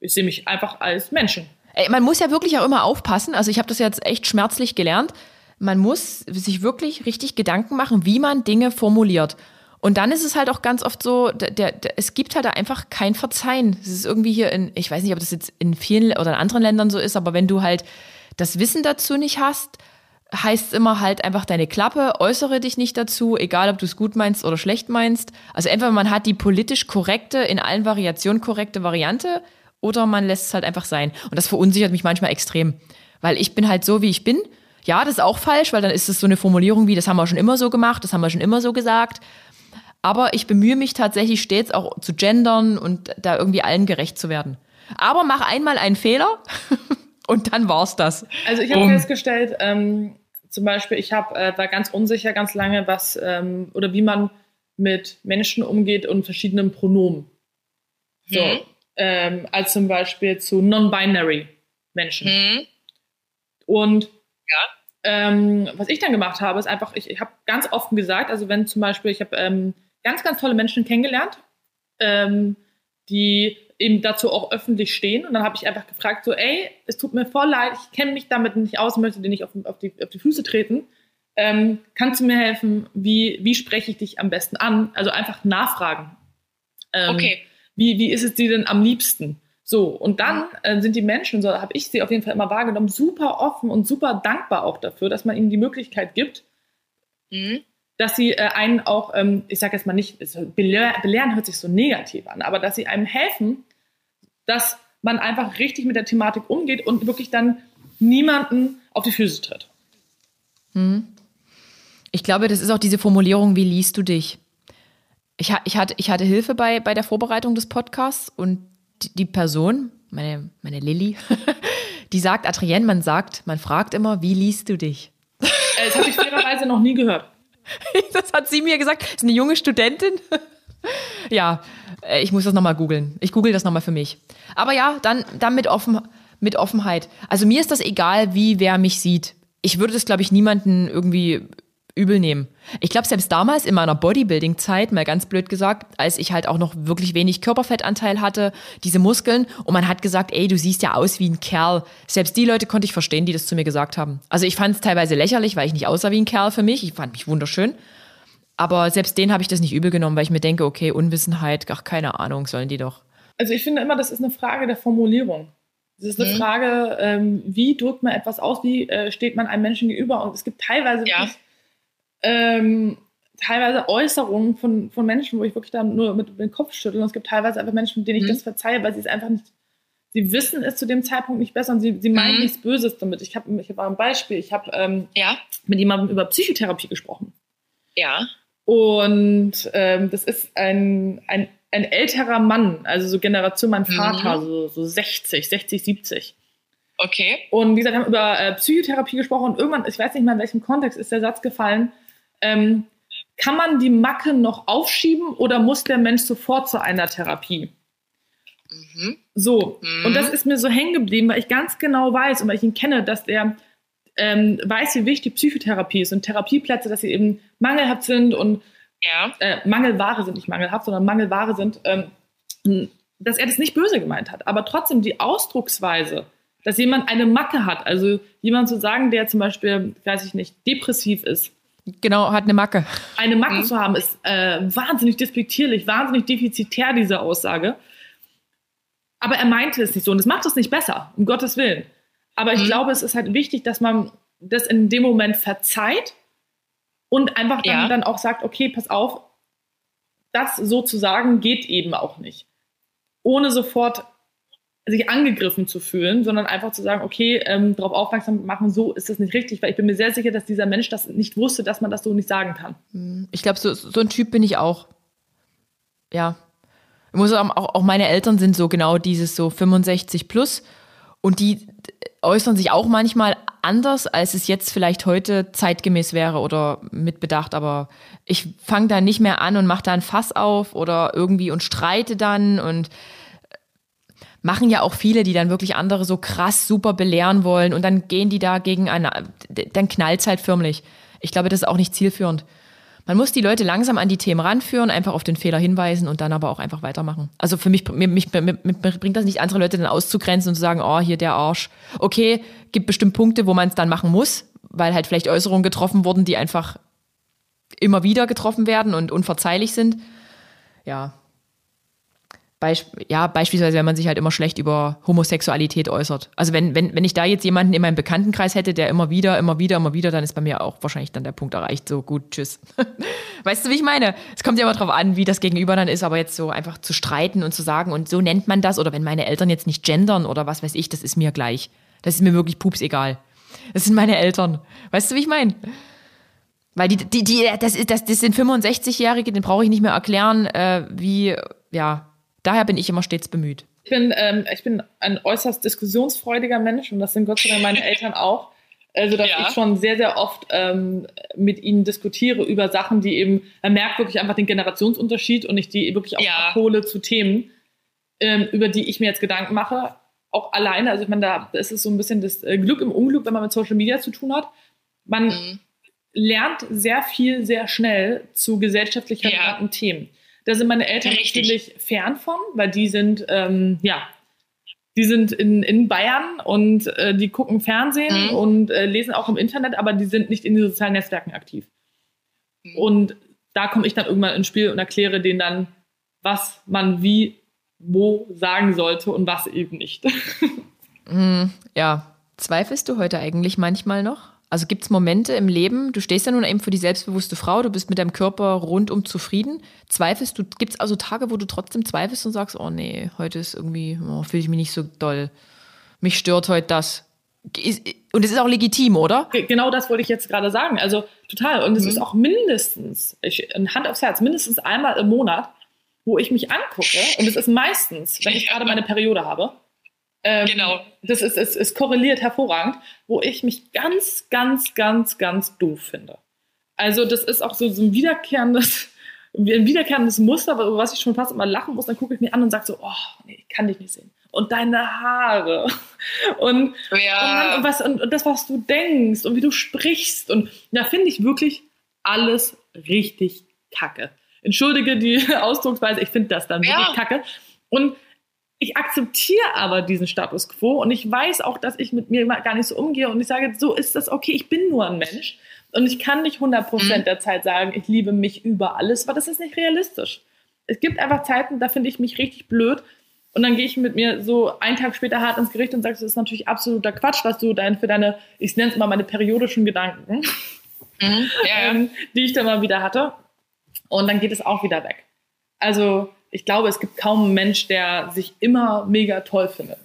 ich sehe mich einfach als Menschen. Ey, man muss ja wirklich auch immer aufpassen. Also ich habe das jetzt echt schmerzlich gelernt. Man muss sich wirklich richtig Gedanken machen, wie man Dinge formuliert. Und dann ist es halt auch ganz oft so, der, der, der, es gibt halt da einfach kein Verzeihen. Es ist irgendwie hier in, ich weiß nicht, ob das jetzt in vielen oder in anderen Ländern so ist, aber wenn du halt das Wissen dazu nicht hast, heißt es immer halt einfach deine Klappe, äußere dich nicht dazu, egal ob du es gut meinst oder schlecht meinst. Also entweder man hat die politisch korrekte, in allen Variationen korrekte Variante oder man lässt es halt einfach sein. Und das verunsichert mich manchmal extrem, weil ich bin halt so, wie ich bin. Ja, das ist auch falsch, weil dann ist es so eine Formulierung wie, das haben wir schon immer so gemacht, das haben wir schon immer so gesagt. Aber ich bemühe mich tatsächlich stets auch zu gendern und da irgendwie allen gerecht zu werden. Aber mach einmal einen Fehler und dann war's das. Also ich habe Um. festgestellt, ähm, zum Beispiel, ich hab, äh, war ganz unsicher ganz lange, was ähm, oder wie man mit Menschen umgeht und verschiedenen Pronomen. So, Mhm. ähm, als zum Beispiel zu non-binary Menschen. Hm. Und Ja. ähm, was ich dann gemacht habe, ist einfach, ich, ich habe ganz offen gesagt, also wenn zum Beispiel, ich habe ähm, ganz, ganz tolle Menschen kennengelernt, ähm, die eben dazu auch öffentlich stehen. Und dann habe ich einfach gefragt, so, ey, es tut mir voll leid, ich kenne mich damit nicht aus, möchte dir nicht auf, auf, die, auf die Füße treten. Ähm, kannst du mir helfen? Wie, wie spreche ich dich am besten an? Also einfach nachfragen. Ähm, Okay. wie, wie ist es dir denn am liebsten? So, und dann äh, sind die Menschen, so habe ich sie auf jeden Fall immer wahrgenommen, super offen und super dankbar auch dafür, dass man ihnen die Möglichkeit gibt, Hm. dass sie äh, einen auch, ähm, ich sage jetzt mal nicht, so belehr, belehren hört sich so negativ an, aber dass sie einem helfen, dass man einfach richtig mit der Thematik umgeht und wirklich dann niemanden auf die Füße tritt. Ich glaube, das ist auch diese Formulierung, wie liest du dich? Ich, ich, hatte, ich hatte Hilfe bei, bei der Vorbereitung des Podcasts und die, die Person, meine, meine Lilly, die sagt, Adrienne, man sagt, man fragt immer, wie liest du dich? Äh, das habe ich fairerweise noch nie gehört. Das hat sie mir gesagt. Ist eine junge Studentin. Ja, äh, ich muss das nochmal googeln. Ich google das nochmal für mich. Aber ja, dann, dann mit, offen, mit Offenheit. Also mir ist das egal, wie wer mich sieht. ich würde das, glaube ich, niemanden irgendwie übel nehmen. Ich glaube, selbst damals in meiner Bodybuilding-Zeit, mal ganz blöd gesagt, als ich halt auch noch wirklich wenig Körperfettanteil hatte, diese Muskeln, und man hat gesagt, ey, du siehst ja aus wie ein Kerl. Selbst die Leute konnte ich verstehen, die das zu mir gesagt haben. Also ich fand es teilweise lächerlich, weil ich nicht aussah wie ein Kerl für mich. Ich fand mich wunderschön. Aber selbst denen habe ich das nicht übel genommen, weil ich mir denke, okay, Unwissenheit, ach, keine Ahnung, sollen die doch. Also ich finde immer, das ist eine Frage der Formulierung. Das ist eine mhm. Frage, ähm, wie drückt man etwas aus, wie äh, steht man einem Menschen gegenüber. Und es gibt teilweise ja. wirklich ähm, teilweise Äußerungen von, von Menschen, wo ich wirklich dann nur mit dem Kopf schüttel. Und es gibt teilweise einfach Menschen, denen ich mhm. das verzeihe, weil sie es einfach nicht, sie wissen es zu dem Zeitpunkt nicht besser und sie, sie meinen mhm. nichts Böses damit. Ich habe ich hab ein Beispiel. Ich habe ähm, ja. mit jemandem über Psychotherapie gesprochen. Ja. Und ähm, das ist ein, ein, ein älterer Mann, also so Generation mein Vater, mhm. so, so 60, 60, 70. Okay. Und wie gesagt, wir haben über äh, Psychotherapie gesprochen und irgendwann, ich weiß nicht mal in welchem Kontext, ist der Satz gefallen, ähm, kann man die Macke noch aufschieben oder muss der Mensch sofort zu einer Therapie? Mhm. So, mhm. und das ist mir so hängen geblieben, weil ich ganz genau weiß und weil ich ihn kenne, dass der ähm, weiß, wie wichtig Psychotherapie ist und Therapieplätze, dass sie eben mangelhaft sind und ja. äh, Mangelware sind, nicht mangelhaft, sondern Mangelware sind, ähm, dass er das nicht böse gemeint hat. Aber trotzdem die Ausdrucksweise, dass jemand eine Macke hat, also jemand zu sagen, der zum Beispiel, weiß ich nicht, depressiv ist, Genau, hat eine Macke. Eine Macke mhm. zu haben, ist äh, wahnsinnig despektierlich, wahnsinnig defizitär, diese Aussage. Aber er meinte es nicht so und es macht es nicht besser, um Gottes Willen. Aber ich mhm. glaube, es ist halt wichtig, dass man das in dem Moment verzeiht und einfach dann, ja. dann auch sagt, okay, pass auf, das sozusagen geht eben auch nicht. Ohne sofort sich angegriffen zu fühlen, sondern einfach zu sagen, okay, ähm, darauf aufmerksam machen, so ist das nicht richtig, weil ich bin mir sehr sicher, dass dieser Mensch das nicht wusste, dass man das so nicht sagen kann. Hm, ich glaube, so, so ein Typ bin ich auch. Ja. Ich muss sagen, auch, auch meine Eltern sind so genau dieses so 65 plus und die äußern sich auch manchmal anders, als es jetzt vielleicht heute zeitgemäß wäre oder mitbedacht, aber ich fange da nicht mehr an und mache da ein Fass auf oder irgendwie und streite dann und machen ja auch viele, die dann wirklich andere so krass super belehren wollen und dann gehen die da gegen eine, dann knallt's halt förmlich. Ich glaube, das ist auch nicht zielführend. Man muss die Leute langsam an die Themen ranführen, einfach auf den Fehler hinweisen und dann aber auch einfach weitermachen. Also für mich, mich, mich, mich bringt das nicht, andere Leute dann auszugrenzen und zu sagen, oh, hier der Arsch. Okay, gibt bestimmt Punkte, wo man es dann machen muss, weil halt vielleicht Äußerungen getroffen wurden, die einfach immer wieder getroffen werden und unverzeihlich sind. Ja, Beisp ja, beispielsweise, wenn man sich halt immer schlecht über Homosexualität äußert. Also wenn, wenn, wenn ich da jetzt jemanden in meinem Bekanntenkreis hätte, der immer wieder, immer wieder, immer wieder, dann ist bei mir auch wahrscheinlich dann der Punkt erreicht, so gut, tschüss. weißt du, wie ich meine? Es kommt ja immer drauf an, wie das Gegenüber dann ist, aber jetzt so einfach zu streiten und zu sagen, und so nennt man das, oder wenn meine Eltern jetzt nicht gendern oder was weiß ich, das ist mir gleich. Das ist mir wirklich pups egal. Das sind meine Eltern. Weißt du, wie ich meine? Weil die, die, die, das, das, das sind 65-Jährige, den brauche ich nicht mehr erklären, äh, wie, ja, Daher bin ich immer stets bemüht. Ich bin, ähm, ich bin ein äußerst diskussionsfreudiger Mensch und das sind Gott sei Dank meine Eltern auch. Also, dass ja. ich schon sehr, sehr oft ähm, mit ihnen diskutiere über Sachen, die eben, man merkt wirklich einfach den Generationsunterschied und ich die wirklich auch ja. abhole zu Themen, ähm, über die ich mir jetzt Gedanken mache. Auch alleine, also ich meine, da ist es so ein bisschen das äh, Glück im Unglück, wenn man mit Social Media zu tun hat. Man mhm. lernt sehr viel, sehr schnell zu gesellschaftlich relevanten ja. Themen. Da sind meine Eltern Richtig. natürlich fern von, weil die sind, ähm, ja, die sind in, in Bayern und äh, die gucken Fernsehen mhm. und äh, lesen auch im Internet, aber die sind nicht in den sozialen Netzwerken aktiv. Mhm. Und da komme ich dann irgendwann ins Spiel und erkläre denen dann, was man wie, wo sagen sollte und was eben nicht. mhm, ja. Zweifelst du heute eigentlich manchmal noch? Also gibt es Momente im Leben, du stehst ja nun eben für die selbstbewusste Frau, du bist mit deinem Körper rundum zufrieden. Zweifelst du, gibt es also Tage, wo du trotzdem zweifelst und sagst, oh nee, heute ist irgendwie, oh, fühle ich mich nicht so doll. Mich stört heute das. Und es ist auch legitim, oder? Genau das wollte ich jetzt gerade sagen. Also total. Und es mhm. ist auch mindestens, ich, Hand aufs Herz, mindestens einmal im Monat, wo ich mich angucke. Und es ist meistens, wenn ich gerade meine Periode habe ähm, genau. Das ist, es, es korreliert hervorragend, wo ich mich ganz, ganz, ganz, ganz doof finde. Also das ist auch so, so ein wiederkehrendes, ein wiederkehrendes Muster, was ich schon fast immer lachen muss. Dann gucke ich mir an und sage so, oh, nee, ich kann dich nicht sehen. und deine Haare und, Ja. und, Mann, und, was, und, und das, was du denkst und wie du sprichst. Und da finde ich wirklich alles richtig kacke. Entschuldige die Ausdrucksweise, ich finde das dann Ja. wirklich kacke. Und ich akzeptiere aber diesen Status quo und ich weiß auch, dass ich mit mir gar nicht so umgehe und ich sage, so ist das okay, ich bin nur ein Mensch und ich kann nicht 100% Mhm. der Zeit sagen, ich liebe mich über alles, weil das ist nicht realistisch. Es gibt einfach Zeiten, da finde ich mich richtig blöd und dann gehe ich mit mir so einen Tag später hart ins Gericht und sage, das ist natürlich absoluter Quatsch, was du dein, für deine, ich nenne es immer meine periodischen Gedanken, Mhm. Ja, ja. ähm, die ich dann mal wieder hatte. Und dann geht es auch wieder weg. Also ich glaube, es gibt kaum einen Mensch, der sich immer mega toll findet.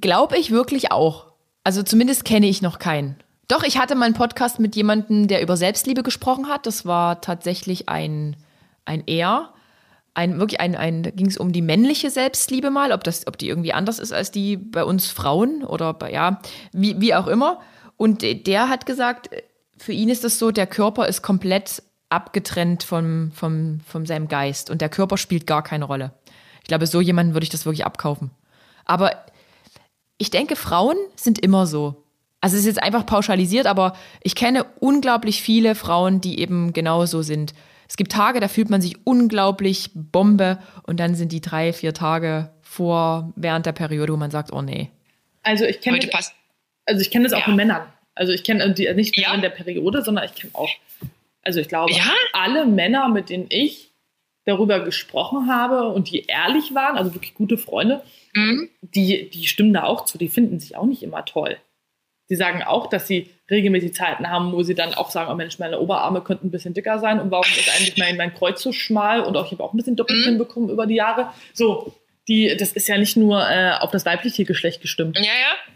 Glaube ich wirklich auch. Also zumindest kenne ich noch keinen. Doch, ich hatte mal einen Podcast mit jemandem, der über Selbstliebe gesprochen hat. Das war tatsächlich ein, ein Er. Ein, wirklich ein, ein, da ging es um die männliche Selbstliebe mal, ob, das, ob die irgendwie anders ist als die bei uns Frauen oder bei, ja, wie, wie auch immer. Und de- der hat gesagt, für ihn ist das so, der Körper ist komplett abgetrennt vom, vom, von seinem Geist und der Körper spielt gar keine Rolle. Ich glaube, so jemanden würde ich das wirklich abkaufen. Aber ich denke, Frauen sind immer so. Also es ist jetzt einfach pauschalisiert, aber ich kenne unglaublich viele Frauen, die eben genauso sind. Es gibt Tage, da fühlt man sich unglaublich Bombe und dann sind die drei, vier Tage vor, während der Periode, wo man sagt, oh nee. Also ich kenne das, also ich kenne das auch Ja. mit Männern. Also ich kenne die nicht Ja. während der Periode, sondern ich kenne auch, also ich glaube, Ja? alle Männer, mit denen ich darüber gesprochen habe und die ehrlich waren, also wirklich gute Freunde, Mhm. die, die stimmen da auch zu, die finden sich auch nicht immer toll. Die sagen auch, dass sie regelmäßig Zeiten haben, wo sie dann auch sagen, oh Mensch, meine Oberarme könnten ein bisschen dicker sein und warum ist eigentlich mein, mein Kreuz so schmal und auch ich habe auch ein bisschen Doppelkinn Mhm. bekommen über die Jahre. So, die, das ist ja nicht nur äh, auf das weibliche Geschlecht gestimmt. Ja, ja.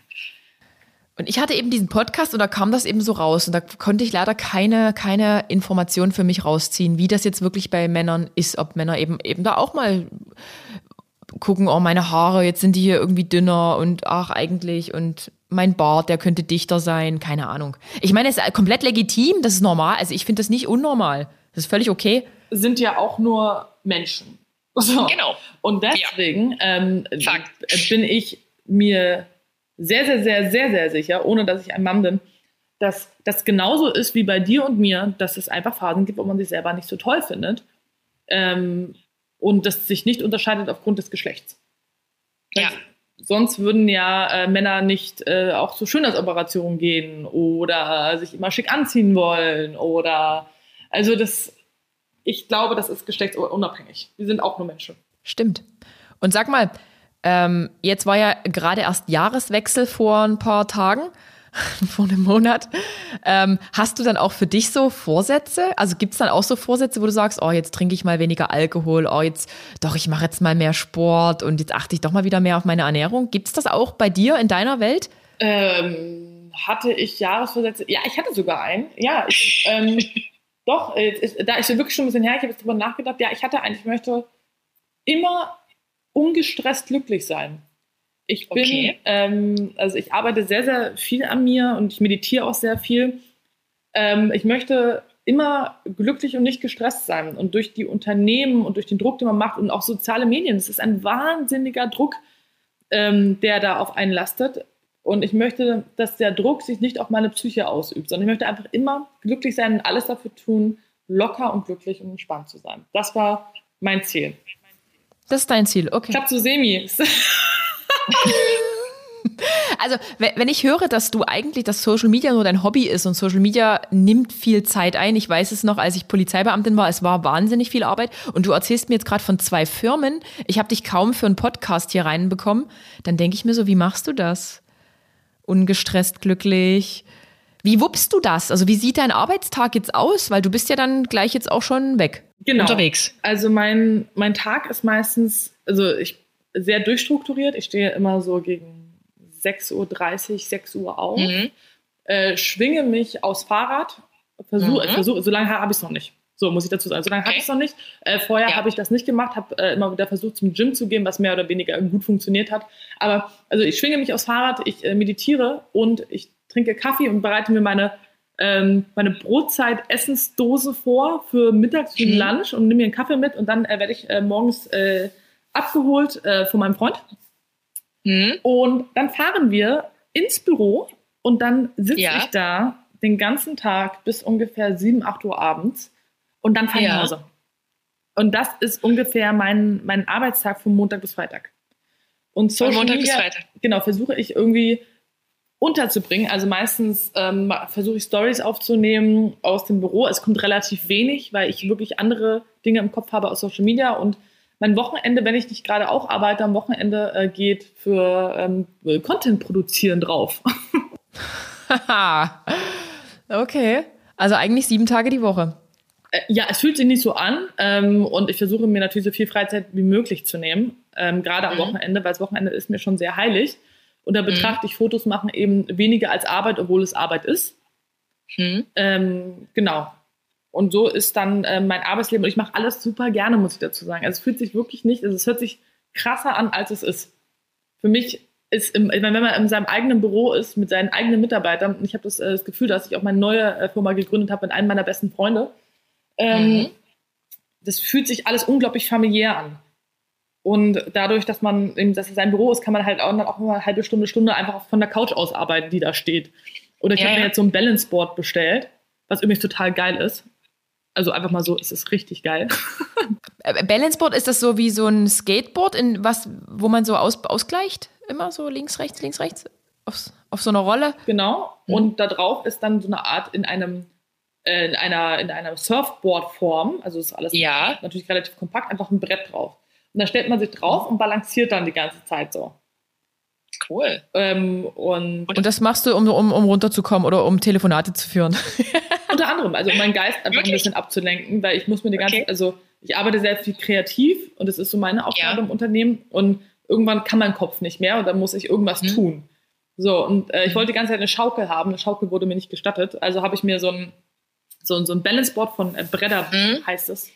Und ich hatte eben diesen Podcast und da kam das eben so raus und da konnte ich leider keine, keine Information für mich rausziehen, wie das jetzt wirklich bei Männern ist, ob Männer eben, eben da auch mal gucken, oh, meine Haare, jetzt sind die hier irgendwie dünner und ach, eigentlich und mein Bart, der könnte dichter sein, keine Ahnung. Ich meine, es ist komplett legitim, das ist normal, also ich finde das nicht unnormal. Das ist völlig okay. Sind ja auch nur Menschen. So. Genau. Und deswegen ähm, Fakt. äh, bin ich mir sehr, sehr, sehr, sehr, sehr sicher, ohne dass ich ein Mann bin, dass das genauso ist wie bei dir und mir, dass es einfach Phasen gibt, wo man sich selber nicht so toll findet ähm, und das sich nicht unterscheidet aufgrund des Geschlechts. Ja. Sonst würden ja äh, Männer nicht äh, auch zu Schönheitsoperationen gehen oder sich immer schick anziehen wollen oder also das, ich glaube, das ist geschlechtsunabhängig. Wir sind auch nur Menschen. Stimmt. Und sag mal, ähm, jetzt war ja gerade erst Jahreswechsel vor ein paar Tagen, vor einem Monat. Ähm, hast du dann auch für dich so Vorsätze? Also gibt es dann auch so Vorsätze, wo du sagst, oh, jetzt trinke ich mal weniger Alkohol, oh, jetzt, doch, ich mache jetzt mal mehr Sport und jetzt achte ich doch mal wieder mehr auf meine Ernährung. Gibt es das auch bei dir in deiner Welt? Ähm, hatte ich Jahresvorsätze? Ja, ich hatte sogar einen. Ja, ich, ähm, doch, äh, ist, da ist wirklich schon ein bisschen her, ich habe jetzt drüber nachgedacht. Ja, ich hatte eigentlich, ich möchte immer ungestresst glücklich sein. Ich bin, Okay. ähm, also ich arbeite sehr, sehr viel an mir und ich meditiere auch sehr viel. Ähm, ich möchte immer glücklich und nicht gestresst sein. Und durch die Unternehmen und durch den Druck, den man macht und auch soziale Medien, das ist ein wahnsinniger Druck, ähm, der da auf einen lastet. Und ich möchte, dass der Druck sich nicht auf meine Psyche ausübt, sondern ich möchte einfach immer glücklich sein und alles dafür tun, locker und glücklich und entspannt zu sein. Das war mein Ziel. Das ist dein Ziel, okay. Klappt so semi. Also, we- wenn ich höre, dass du eigentlich, dass Social Media nur dein Hobby ist und Social Media nimmt viel Zeit ein, ich weiß es noch, als ich Polizeibeamtin war, es war wahnsinnig viel Arbeit und du erzählst mir jetzt gerade von zwei Firmen, ich habe dich kaum für einen Podcast hier reinbekommen, dann denke ich mir so, wie machst du das? Ungestresst, glücklich. Wie wuppst du das? Also, wie sieht dein Arbeitstag jetzt aus? Weil du bist ja dann gleich jetzt auch schon weg. Genau. Unterwegs. Also mein, mein Tag ist meistens, also ich sehr durchstrukturiert. Ich stehe immer so gegen 6.30 Uhr, 6 Uhr auf, Mhm. äh, schwinge mich aufs Fahrrad, versuche, Mhm. versuch, so lange habe ich es noch nicht. So muss ich dazu sagen. So lange habe Okay. ich es noch nicht. Äh, vorher Ja. habe ich das nicht gemacht, habe äh, immer wieder versucht, zum Gym zu gehen, was mehr oder weniger gut funktioniert hat. Aber also ich schwinge mich aufs Fahrrad, ich äh, meditiere und ich trinke Kaffee und bereite mir meine, ähm, meine Brotzeit-Essensdose vor für mittags, für den Mhm. Lunch und nehme mir einen Kaffee mit und dann äh, werde ich äh, morgens äh, abgeholt äh, von meinem Freund. Mhm. Und dann fahren wir ins Büro und dann sitze Ja. ich da den ganzen Tag bis ungefähr 7, 8 Uhr abends und dann fahre ich Ja. nach Hause. Und das ist ungefähr mein, mein Arbeitstag von Montag bis Freitag. Und Von Social Montag Media, bis Freitag. genau, versuche ich irgendwie unterzubringen. Also meistens ähm, versuche ich Stories aufzunehmen aus dem Büro. Es kommt relativ wenig, weil ich wirklich andere Dinge im Kopf habe aus Social Media und mein Wochenende, wenn ich nicht gerade auch arbeite, am Wochenende äh, geht für ähm, Content produzieren drauf. Haha. okay. Also eigentlich sieben Tage die Woche. Äh, ja, es fühlt sich nicht so an ähm, und ich versuche mir natürlich so viel Freizeit wie möglich zu nehmen, ähm, gerade am Mhm. Wochenende, weil das Wochenende ist mir schon sehr heilig. Und da betrachte ich Fotos machen eben weniger als Arbeit, obwohl es Arbeit ist. Mhm. Ähm, genau. Und so ist dann ähm, mein Arbeitsleben. Und ich mache alles super gerne, muss ich dazu sagen. Also es fühlt sich wirklich nicht, also es hört sich krasser an, als es ist. Für mich ist, im, wenn man in seinem eigenen Büro ist, mit seinen eigenen Mitarbeitern, und ich habe das, äh, das Gefühl, dass ich auch meine neue äh, Firma gegründet habe mit einem meiner besten Freunde, ähm, Mhm. das fühlt sich alles unglaublich familiär an. Und dadurch, dass man eben, dass es sein Büro ist, kann man halt auch, dann auch mal eine halbe Stunde, Stunde einfach von der Couch aus arbeiten, die da steht. Oder ich Ja, habe mir ja. jetzt so ein Balance Board bestellt, was übrigens total geil ist. Also einfach mal so, es ist richtig geil. Äh, Balanceboard ist das so wie so ein Skateboard, in was, wo man so aus, ausgleicht? Immer so links, rechts, links, rechts? Auf, auf so einer Rolle? Genau. Mhm. Und da drauf ist dann so eine Art in einem äh, in einer, in einer Surfboard-Form, also ist alles Ja. natürlich relativ kompakt, einfach ein Brett drauf. Und da stellt man sich drauf und balanciert dann die ganze Zeit so. Cool. Ähm, und Und das machst du, um, um, um runterzukommen oder um Telefonate zu führen. unter anderem, also um meinen Geist einfach ein bisschen abzulenken, weil ich muss mir die ganze, Okay. also ich arbeite sehr viel kreativ und das ist so meine Aufgabe Ja. im Unternehmen und irgendwann kann mein Kopf nicht mehr und dann muss ich irgendwas Mhm. tun. So, und äh, ich Mhm. wollte die ganze Zeit eine Schaukel haben, eine Schaukel wurde mir nicht gestattet, also habe ich mir so ein, so, ein- so ein Balanceboard von äh, Bredder Mhm. heißt es.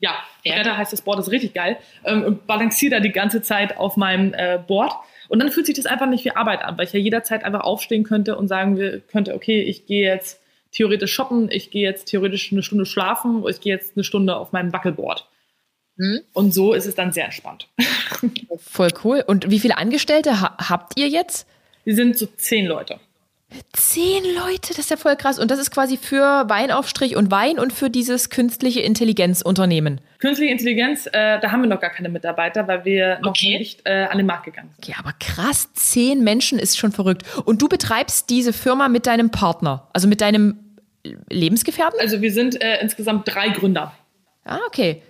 Ja. Bredder heißt das Board, ist richtig geil. Ähm, und balanciere da die ganze Zeit auf meinem äh, Board. Und dann fühlt sich das einfach nicht wie Arbeit an, weil ich ja jederzeit einfach aufstehen könnte und sagen will, könnte, okay, ich gehe jetzt theoretisch shoppen, ich gehe jetzt theoretisch eine Stunde schlafen, ich gehe jetzt eine Stunde auf meinem Wackelboard. Mhm. Und so ist es dann sehr entspannt. Voll cool. Und wie viele Angestellte ha habt ihr jetzt? Wir sind so zehn Leute. Zehn Leute, das ist ja voll krass. Und das ist quasi für Weinaufstrich und Wein und für dieses künstliche Intelligenzunternehmen. Künstliche Intelligenz, äh, da haben wir noch gar keine Mitarbeiter, weil wir noch Okay. nicht äh, an den Markt gegangen sind. Okay, aber krass, zehn Menschen ist schon verrückt. Und du betreibst diese Firma mit deinem Partner, also mit deinem Lebensgefährten? Also wir sind äh, insgesamt drei Gründer. Ah, okay.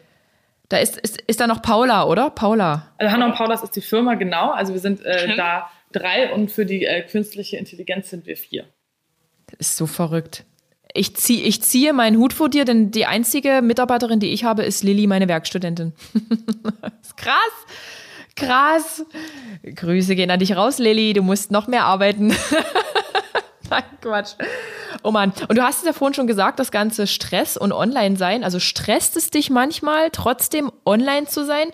Da ist, ist, ist da noch Paula, oder? Paula. Also Hannah und Paulas ist die Firma, genau. Also wir sind äh, da drei und für die äh, künstliche Intelligenz sind wir vier. Das ist so verrückt. Ich, zieh, ich ziehe meinen Hut vor dir, denn die einzige Mitarbeiterin, die ich habe, ist Lilly, meine Werkstudentin. krass. Krass. Grüße gehen an dich raus, Lilly. Du musst noch mehr arbeiten. Nein, Quatsch. Oh Mann. Und du hast es ja vorhin schon gesagt, das ganze Stress und Online sein. Also stresst es dich manchmal, trotzdem online zu sein?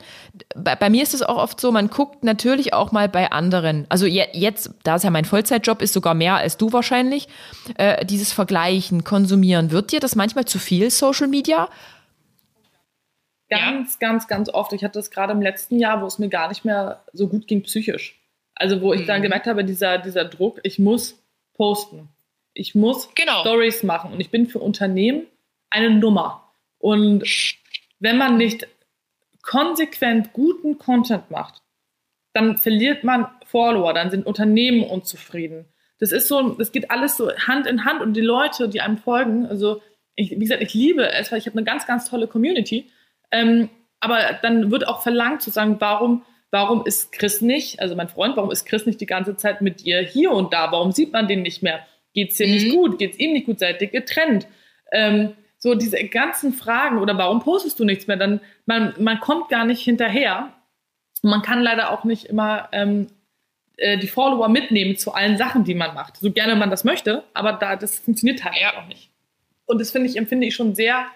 Bei, bei mir ist es auch oft so, man guckt natürlich auch mal bei anderen. Also je, jetzt, da es ja mein Vollzeitjob ist, sogar mehr als du wahrscheinlich, äh, dieses Vergleichen, Konsumieren. Wird dir das manchmal zu viel, Social Media? Ganz, ganz, ganz oft. Ich hatte das gerade im letzten Jahr, wo es mir gar nicht mehr so gut ging psychisch. Also wo ich dann Mhm. gemerkt habe, dieser, dieser Druck, ich muss posten. Ich muss Genau. Stories machen. Und ich bin für Unternehmen eine Nummer. Und wenn man nicht konsequent guten Content macht, dann verliert man Follower, dann sind Unternehmen unzufrieden. Das ist so, das geht alles so Hand in Hand und die Leute, die einem folgen, also ich, wie gesagt, ich liebe es, weil ich habe eine ganz, ganz tolle Community. Ähm, aber dann wird auch verlangt zu sagen, warum, warum ist Chris nicht, also mein Freund, warum ist Chris nicht die ganze Zeit mit ihr hier und da? Warum sieht man den nicht mehr? Geht's dir nicht Mhm. gut? Geht's ihm nicht gut? Seid ihr getrennt? Ähm, so diese ganzen Fragen oder warum postest du nichts mehr? Dann man, man kommt gar nicht hinterher. Und man kann leider auch nicht immer ähm, äh, die Follower mitnehmen zu allen Sachen, die man macht. So gerne man das möchte, aber da, das funktioniert halt Ja. auch nicht. Und das finde ich, empfinde ich schon sehr,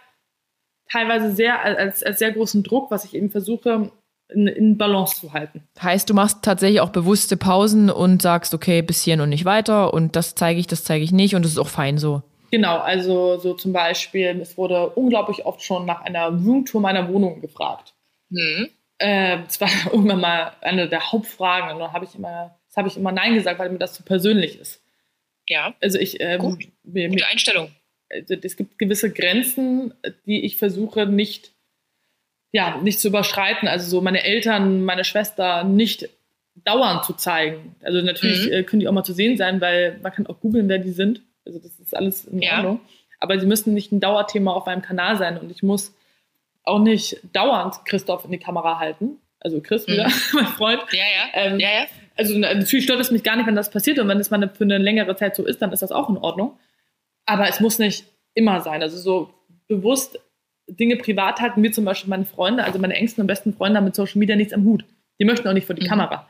teilweise sehr als, als sehr großen Druck, was ich eben versuche, in, in Balance zu halten. Heißt, du machst tatsächlich auch bewusste Pausen und sagst, okay, bis hierhin und nicht weiter und das zeige ich, das zeige ich nicht und das ist auch fein so. Genau, also so zum Beispiel, es wurde unglaublich oft schon nach einer Roomtour meiner Wohnung gefragt. Mhm. Äh, das war irgendwann mal eine der Hauptfragen und dann habe ich immer, das habe ich immer Nein gesagt, weil mir das zu persönlich ist. Ja, Also ich, ähm, Gut. mir, gute Einstellung. also es gibt gewisse Grenzen, die ich versuche nicht, ja, nicht zu überschreiten. Also so meine Eltern, meine Schwester nicht dauernd zu zeigen. Also natürlich Mhm. äh, können die auch mal zu sehen sein, weil man kann auch googeln, wer die sind. Also das ist alles in Ja. Ordnung. Aber sie müssen nicht ein Dauerthema auf meinem Kanal sein und ich muss auch nicht dauernd Christoph in die Kamera halten. Also Chris Mhm. wieder, mein Freund. Ja, ja. Ähm, ja, ja. Also na, natürlich stört es mich gar nicht, wenn das passiert und wenn es mal eine, für eine längere Zeit so ist, dann ist das auch in Ordnung. Aber es muss nicht immer sein. Also so bewusst Dinge privat halten, wie zum Beispiel meine Freunde, also meine engsten und besten Freunde haben mit Social Media nichts am Hut. Die möchten auch nicht vor die Mhm. Kamera.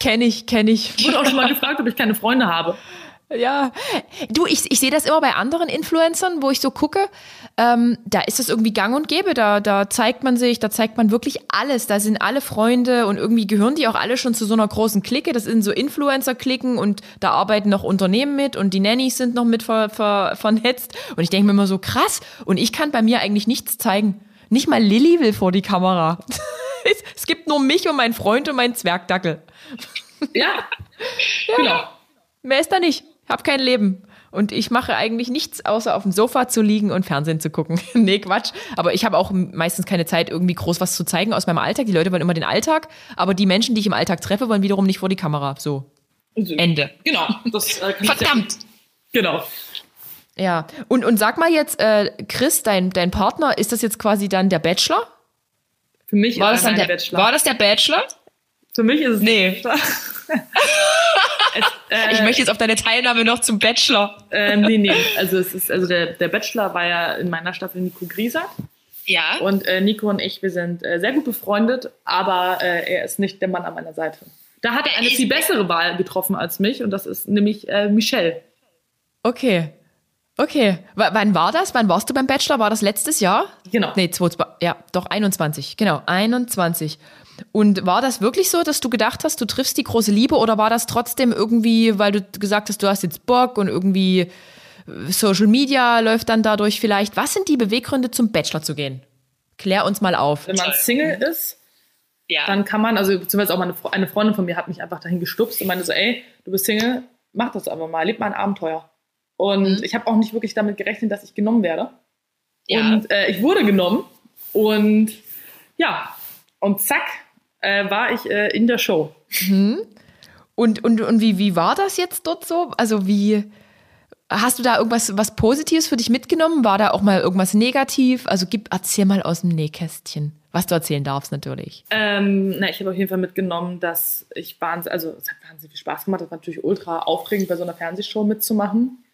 Kenn ich, kenn ich. Ich wurde auch schon mal gefragt, ob ich keine Freunde habe. Ja, du, ich, ich sehe das immer bei anderen Influencern, wo ich so gucke, ähm, da ist das irgendwie gang und gäbe, da, da zeigt man sich, da zeigt man wirklich alles, da sind alle Freunde und irgendwie gehören die auch alle schon zu so einer großen Clique, das sind so Influencer-Clicken und da arbeiten noch Unternehmen mit und die Nannies sind noch mit ver, ver, vernetzt und ich denke mir immer so, krass, und ich kann bei mir eigentlich nichts zeigen. Nicht mal Lilly will vor die Kamera. es, es gibt nur mich und meinen Freund und meinen Zwergdackel. Ja, genau. Mehr ist da nicht. Ich habe kein Leben. Und ich mache eigentlich nichts, außer auf dem Sofa zu liegen und Fernsehen zu gucken. nee, Quatsch. Aber ich habe auch meistens keine Zeit, irgendwie groß was zu zeigen aus meinem Alltag. Die Leute wollen immer den Alltag, aber die Menschen, die ich im Alltag treffe, wollen wiederum nicht vor die Kamera. So. Ende. Genau. Das, äh, Verdammt! Genau. Ja. Und, und sag mal jetzt, äh, Chris, dein, dein Partner, ist das jetzt quasi dann der Bachelor? Für mich War das dann der Bachelor. War das der Bachelor? Für mich ist es Nee. es, äh, Ich möchte jetzt auf deine Teilnahme noch zum Bachelor. äh, nee, nee. Also es ist, also der, der Bachelor war ja in meiner Staffel Nico Grieser. Ja, Und äh, Nico und ich, wir sind äh, sehr gut befreundet, aber äh, er ist nicht der Mann an meiner Seite. Da hat er eine viel bessere Wahl getroffen als mich und das ist nämlich äh, Michelle. Okay. Okay. W wann war das? Wann warst du beim Bachelor? War das letztes Jahr? Genau. Nee, 22, ja, doch 21. Genau, 21. Und war das wirklich so, dass du gedacht hast, du triffst die große Liebe oder war das trotzdem irgendwie, weil du gesagt hast, du hast jetzt Bock und irgendwie äh, Social Media läuft dann dadurch vielleicht? Was sind die Beweggründe zum Bachelor zu gehen? Klär uns mal auf. Wenn man. Single ist, ja. dann kann man, also beziehungsweise auch meine, eine Freundin von mir hat mich einfach dahin gestupst und meinte so, ey, du bist Single, mach das einfach mal, leb mal ein Abenteuer. Und Mhm. ich habe auch nicht wirklich damit gerechnet, dass ich genommen werde. ja. Und äh, ich wurde genommen und ja, und zack, äh, war ich äh, in der Show. Und, und, und wie, wie war das jetzt dort so? Also wie hast du da irgendwas was Positives für dich mitgenommen? War da auch mal irgendwas negativ? Also gib, erzähl mal aus dem Nähkästchen, was du erzählen darfst natürlich. Ähm, na, ich habe auf jeden Fall mitgenommen, dass ich wahnsinnig, also es hat wahnsinnig viel Spaß gemacht. Das war natürlich ultra aufregend, bei so einer Fernsehshow mitzumachen.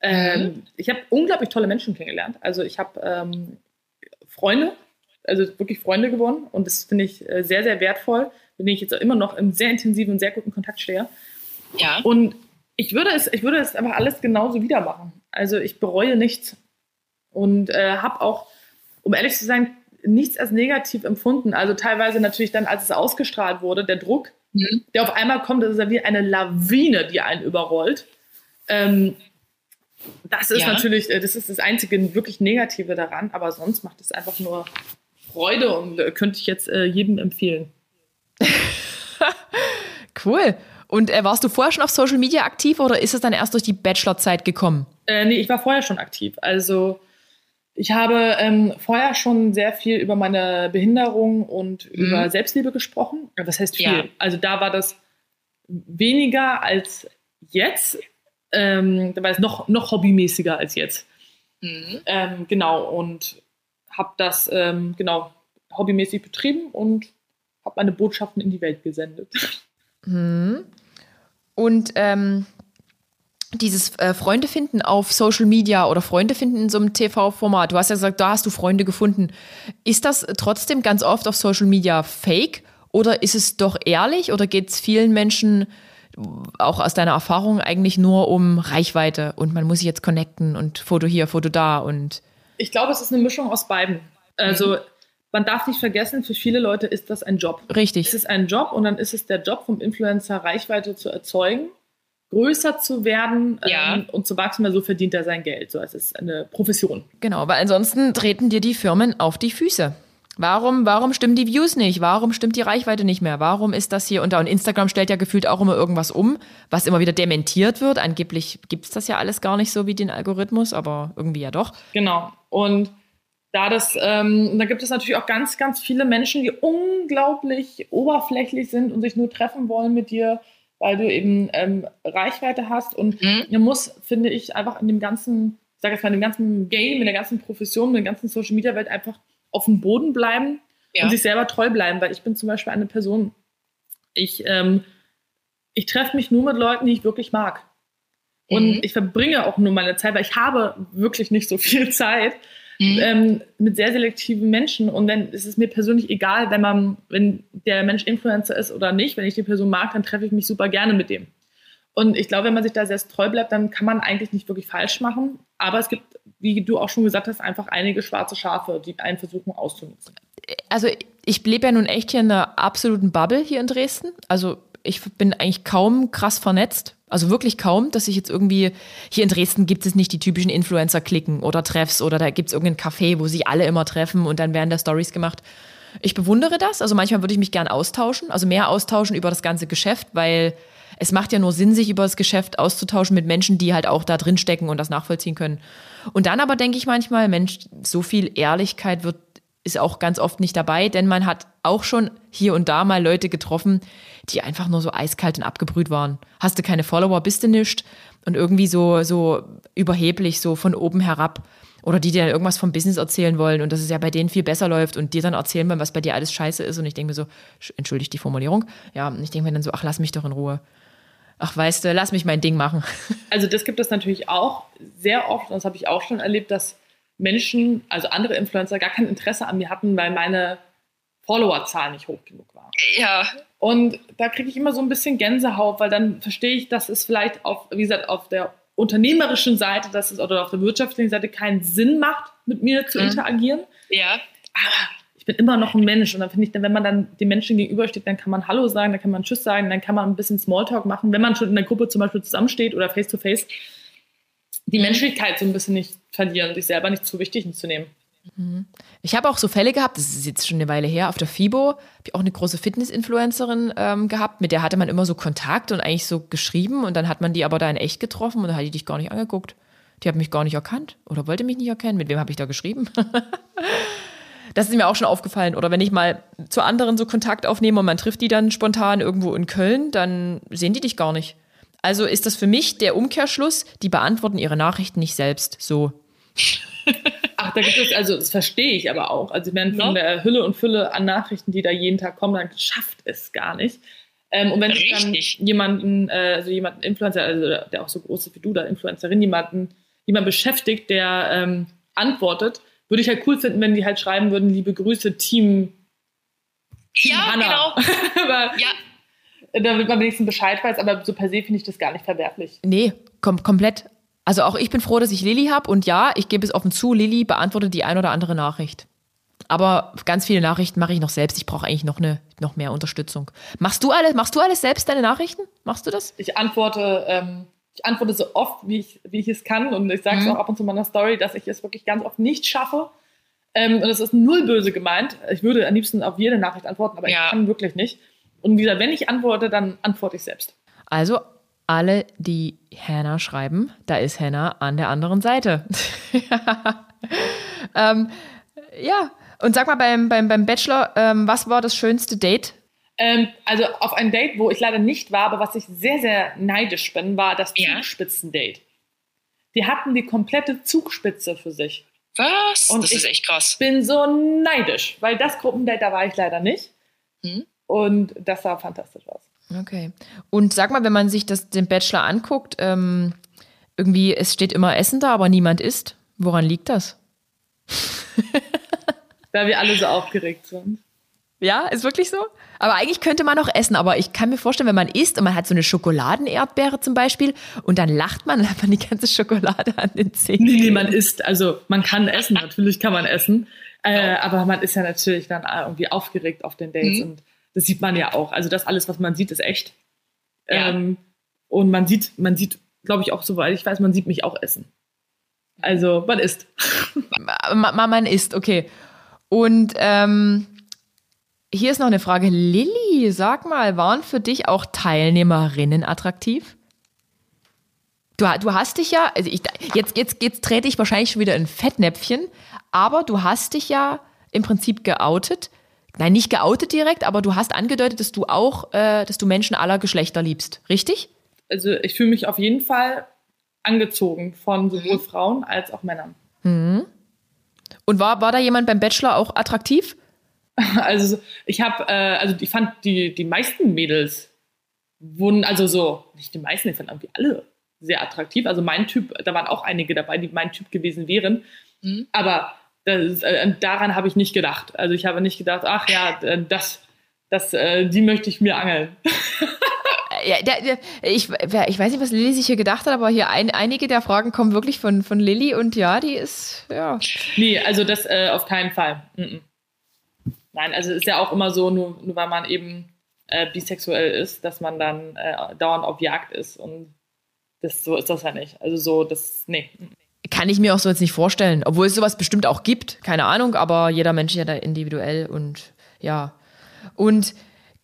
Ähm, Ich habe unglaublich tolle Menschen kennengelernt. Also ich habe ähm, Freunde, also wirklich Freunde gewonnen und das finde ich äh, sehr, sehr wertvoll, mit denen ich jetzt auch immer noch im sehr intensiven und sehr guten Kontakt stehe. ja. Und ich würde es, ich würde es einfach alles genauso wieder machen. Also ich bereue nichts und äh, habe auch, um ehrlich zu sein, nichts als negativ empfunden. Also teilweise natürlich dann, als es ausgestrahlt wurde, der Druck, Mhm. der auf einmal kommt, das ist ja wie eine Lawine, die einen überrollt. Ähm, das ist Ja. natürlich, äh, das ist das einzige wirklich Negative daran, aber sonst macht es einfach nur Freude und äh, könnte ich jetzt äh, jedem empfehlen. Cool. Und äh, warst du vorher schon auf Social Media aktiv oder ist es dann erst durch die Bachelorzeit gekommen? Äh, nee, ich war vorher schon aktiv. Also ich habe ähm, vorher schon sehr viel über meine Behinderung und Mhm. über Selbstliebe gesprochen. Was heißt viel? Ja. Also da war das weniger als jetzt. Ähm, da war es noch, noch hobbymäßiger als jetzt. Mhm. Ähm, genau, und habe das ähm, genau hobbymäßig betrieben und habe meine Botschaften in die Welt gesendet. Hm. Und ähm, dieses äh, Freunde finden auf Social Media oder Freunde finden in so einem TV-Format, du hast ja gesagt, da hast du Freunde gefunden. Ist das trotzdem ganz oft auf Social Media fake oder ist es doch ehrlich oder geht es vielen Menschen auch aus deiner Erfahrung eigentlich nur um Reichweite und man muss sich jetzt connecten und Foto hier, Foto da und Ich glaube, es ist eine Mischung aus beiden. Also man darf nicht vergessen, für viele Leute ist das ein Job. richtig. Es ist ein Job und dann ist es der Job vom Influencer, Reichweite zu erzeugen, größer zu werden Ja. ähm, und zu wachsen, weil so verdient er sein Geld. So, es ist eine Profession. Genau, weil ansonsten treten dir die Firmen auf die Füße. Warum, warum stimmen die Views nicht? Warum stimmt die Reichweite nicht mehr? Warum ist das hier und da? Und Instagram stellt ja gefühlt auch immer irgendwas um, was immer wieder dementiert wird. Angeblich gibt es das ja alles gar nicht so wie den Algorithmus, aber irgendwie ja doch. Genau. Und da das, ähm, da gibt es natürlich auch ganz, ganz viele Menschen, die unglaublich oberflächlich sind und sich nur treffen wollen mit dir, weil du eben ähm, Reichweite hast. Und mhm. man muss, finde ich, einfach in dem ganzen, ich sage jetzt mal, in dem ganzen Game, in der ganzen Profession, in der ganzen Social Media Welt einfach auf dem Boden bleiben ja. und sich selber treu bleiben, weil ich bin zum Beispiel eine Person, ich, ähm, ich treffe mich nur mit Leuten, die ich wirklich mag. Und mhm. ich verbringe auch nur meine Zeit, weil ich habe wirklich nicht so viel Zeit mhm. ähm, mit sehr selektiven Menschen. Und dann ist es mir persönlich egal, wenn man, wenn der Mensch Influencer ist oder nicht. Wenn ich die Person mag, dann treffe ich mich super gerne mit dem. Und ich glaube, wenn man sich da selbst treu bleibt, dann kann man eigentlich nicht wirklich falsch machen. Aber es gibt, wie du auch schon gesagt hast, einfach einige schwarze Schafe, die einen versuchen auszunutzen. Also ich lebe ja nun echt hier in einer absoluten Bubble hier in Dresden. Also ich bin eigentlich kaum krass vernetzt. Also wirklich kaum, dass ich jetzt irgendwie, hier in Dresden gibt es nicht die typischen Influencer-Klicken oder Treffs oder da gibt es irgendein Café, wo sich alle immer treffen und dann werden da Stories gemacht. Ich bewundere das. Also manchmal würde ich mich gern austauschen, also mehr austauschen über das ganze Geschäft, weil es macht ja nur Sinn, sich über das Geschäft auszutauschen mit Menschen, die halt auch da drin stecken und das nachvollziehen können. Und dann aber denke ich manchmal, Mensch, so viel Ehrlichkeit wird, ist auch ganz oft nicht dabei, denn man hat auch schon hier und da mal Leute getroffen, die einfach nur so eiskalt und abgebrüht waren. Hast du keine Follower, bist du nischt und irgendwie so, so überheblich, so von oben herab. Oder die dir irgendwas vom Business erzählen wollen und dass es ja bei denen viel besser läuft und dir dann erzählen wollen, was bei dir alles scheiße ist. Und ich denke mir so, entschuldigt die Formulierung. Ja, und ich denke mir dann so, ach, lass mich doch in Ruhe ach weißt du, lass mich mein Ding machen. Also das gibt es natürlich auch sehr oft, und das habe ich auch schon erlebt, dass Menschen, also andere Influencer, gar kein Interesse an mir hatten, weil meine Followerzahl nicht hoch genug war. Ja. Und da kriege ich immer so ein bisschen Gänsehaut, weil dann verstehe ich, dass es vielleicht auf, wie gesagt, auf der unternehmerischen Seite, dass es oder auf der wirtschaftlichen Seite keinen Sinn macht, mit mir zu mhm. interagieren. Ja. Aber ich bin immer noch ein Mensch. Und dann finde ich, wenn man dann den Menschen gegenübersteht, dann kann man Hallo sagen, dann kann man Tschüss sagen, dann kann man ein bisschen Smalltalk machen, wenn man schon in der Gruppe zum Beispiel zusammensteht oder face to face, die mhm. Menschlichkeit so ein bisschen nicht verlieren, sich selber nicht zu wichtig zu nehmen. Mhm. Ich habe auch so Fälle gehabt, das ist jetzt schon eine Weile her, auf der FIBO habe ich auch eine große Fitness-Influencerin ähm, gehabt, mit der hatte man immer so Kontakt und eigentlich so geschrieben und dann hat man die aber da in echt getroffen und da hat die dich gar nicht angeguckt. Die hat mich gar nicht erkannt oder wollte mich nicht erkennen. Mit wem habe ich da geschrieben? Das ist mir auch schon aufgefallen. Oder wenn ich mal zu anderen so Kontakt aufnehme und man trifft die dann spontan irgendwo in Köln, dann sehen die dich gar nicht. Also ist das für mich der Umkehrschluss, die beantworten ihre Nachrichten nicht selbst. So. Ach, da gibt es, also das verstehe ich aber auch. Also wenn von der Hülle und Fülle an Nachrichten, die da jeden Tag kommen, dann schafft es gar nicht. Ähm, und wenn ich dann jemanden, äh, also jemanden Influencer, also der auch so groß ist wie du, da Influencerin, jemanden, jemand beschäftigt, der ähm, antwortet, würde ich halt cool finden, wenn die halt schreiben würden, liebe Grüße, Team, Team ja, Hanna. Genau. aber, ja. Damit man wenigstens Bescheid weiß, aber so per se finde ich das gar nicht verwerflich. Nee, kom komplett. Also auch ich bin froh, dass ich Lilly habe und ja, ich gebe es offen zu, Lilly beantwortet die ein oder andere Nachricht. Aber ganz viele Nachrichten mache ich noch selbst. Ich brauche eigentlich noch, eine, noch mehr Unterstützung. Machst du alles, machst du alles selbst, deine Nachrichten? Machst du das? Ich antworte ähm, ich antworte so oft, wie ich, wie ich es kann. Und ich sage es mhm. auch ab und zu in meiner Story, dass ich es wirklich ganz oft nicht schaffe. Ähm, und es ist null böse gemeint. Ich würde am liebsten auf jede Nachricht antworten, aber ja. ich kann wirklich nicht. Und wieder, wenn ich antworte, dann antworte ich selbst. Also alle, die Hannah schreiben, da ist Hannah an der anderen Seite. ähm, ja, und sag mal beim, beim, beim Bachelor, ähm, was war das schönste Date, ähm, also auf ein Date, wo ich leider nicht war, aber was ich sehr, sehr neidisch bin, war das ja. Zugspitzendate. Die hatten die komplette Zugspitze für sich. Was? Und das ist echt krass. Ich bin so neidisch, weil das Gruppendate, da war ich leider nicht. Hm? Und das sah fantastisch aus. Okay. Und sag mal, wenn man sich das, den Bachelor anguckt, ähm, irgendwie, es steht immer Essen da, aber niemand isst. Woran liegt das? Weil wir alle so aufgeregt sind. Ja, ist wirklich so? Aber eigentlich könnte man auch essen. Aber ich kann mir vorstellen, wenn man isst und man hat so eine Schokoladenerdbeere zum Beispiel und dann lacht man und hat man die ganze Schokolade an den Zähnen. Nee, nee, man isst. Also man kann essen, natürlich kann man essen. Äh, aber man ist ja natürlich dann irgendwie aufgeregt auf den Dates. Mhm. Und das sieht man ja auch. Also das alles, was man sieht, ist echt. Ja. Ähm, und man sieht, man sieht, glaube ich, auch, soweit ich weiß, man sieht mich auch essen. Also man isst. man, man isst, okay. Und ähm, hier ist noch eine Frage. Lilly, sag mal, waren für dich auch Teilnehmerinnen attraktiv? Du, du hast dich ja, also ich, jetzt, jetzt, jetzt trete ich wahrscheinlich schon wieder in Fettnäpfchen, aber du hast dich ja im Prinzip geoutet. Nein, nicht geoutet direkt, aber du hast angedeutet, dass du auch, äh, dass du Menschen aller Geschlechter liebst, richtig? Also ich fühle mich auf jeden Fall angezogen von sowohl mhm. Frauen als auch Männern. Mhm. Und war, war da jemand beim Bachelor auch attraktiv? Also ich habe, äh, also ich fand die, die meisten Mädels wurden, also so, nicht die meisten, ich fand irgendwie alle sehr attraktiv. Also mein Typ, da waren auch einige dabei, die mein Typ gewesen wären. Mhm. Aber das, äh, daran habe ich nicht gedacht. Also ich habe nicht gedacht, ach ja, äh, das, das, äh, die möchte ich mir angeln. ja, der, der, ich, ich weiß nicht, was Lilly sich hier gedacht hat, aber hier ein, einige der Fragen kommen wirklich von, von Lilly und ja, die ist, ja. Nee, also das äh, auf keinen Fall. Mm Nein, also ist ja auch immer so, nur, nur weil man eben äh, bisexuell ist, dass man dann äh, dauernd auf Jagd ist und das, so ist das ja nicht. Also so, das, nee. Kann ich mir auch so jetzt nicht vorstellen, obwohl es sowas bestimmt auch gibt, keine Ahnung, aber jeder Mensch ist ja da individuell und ja. Und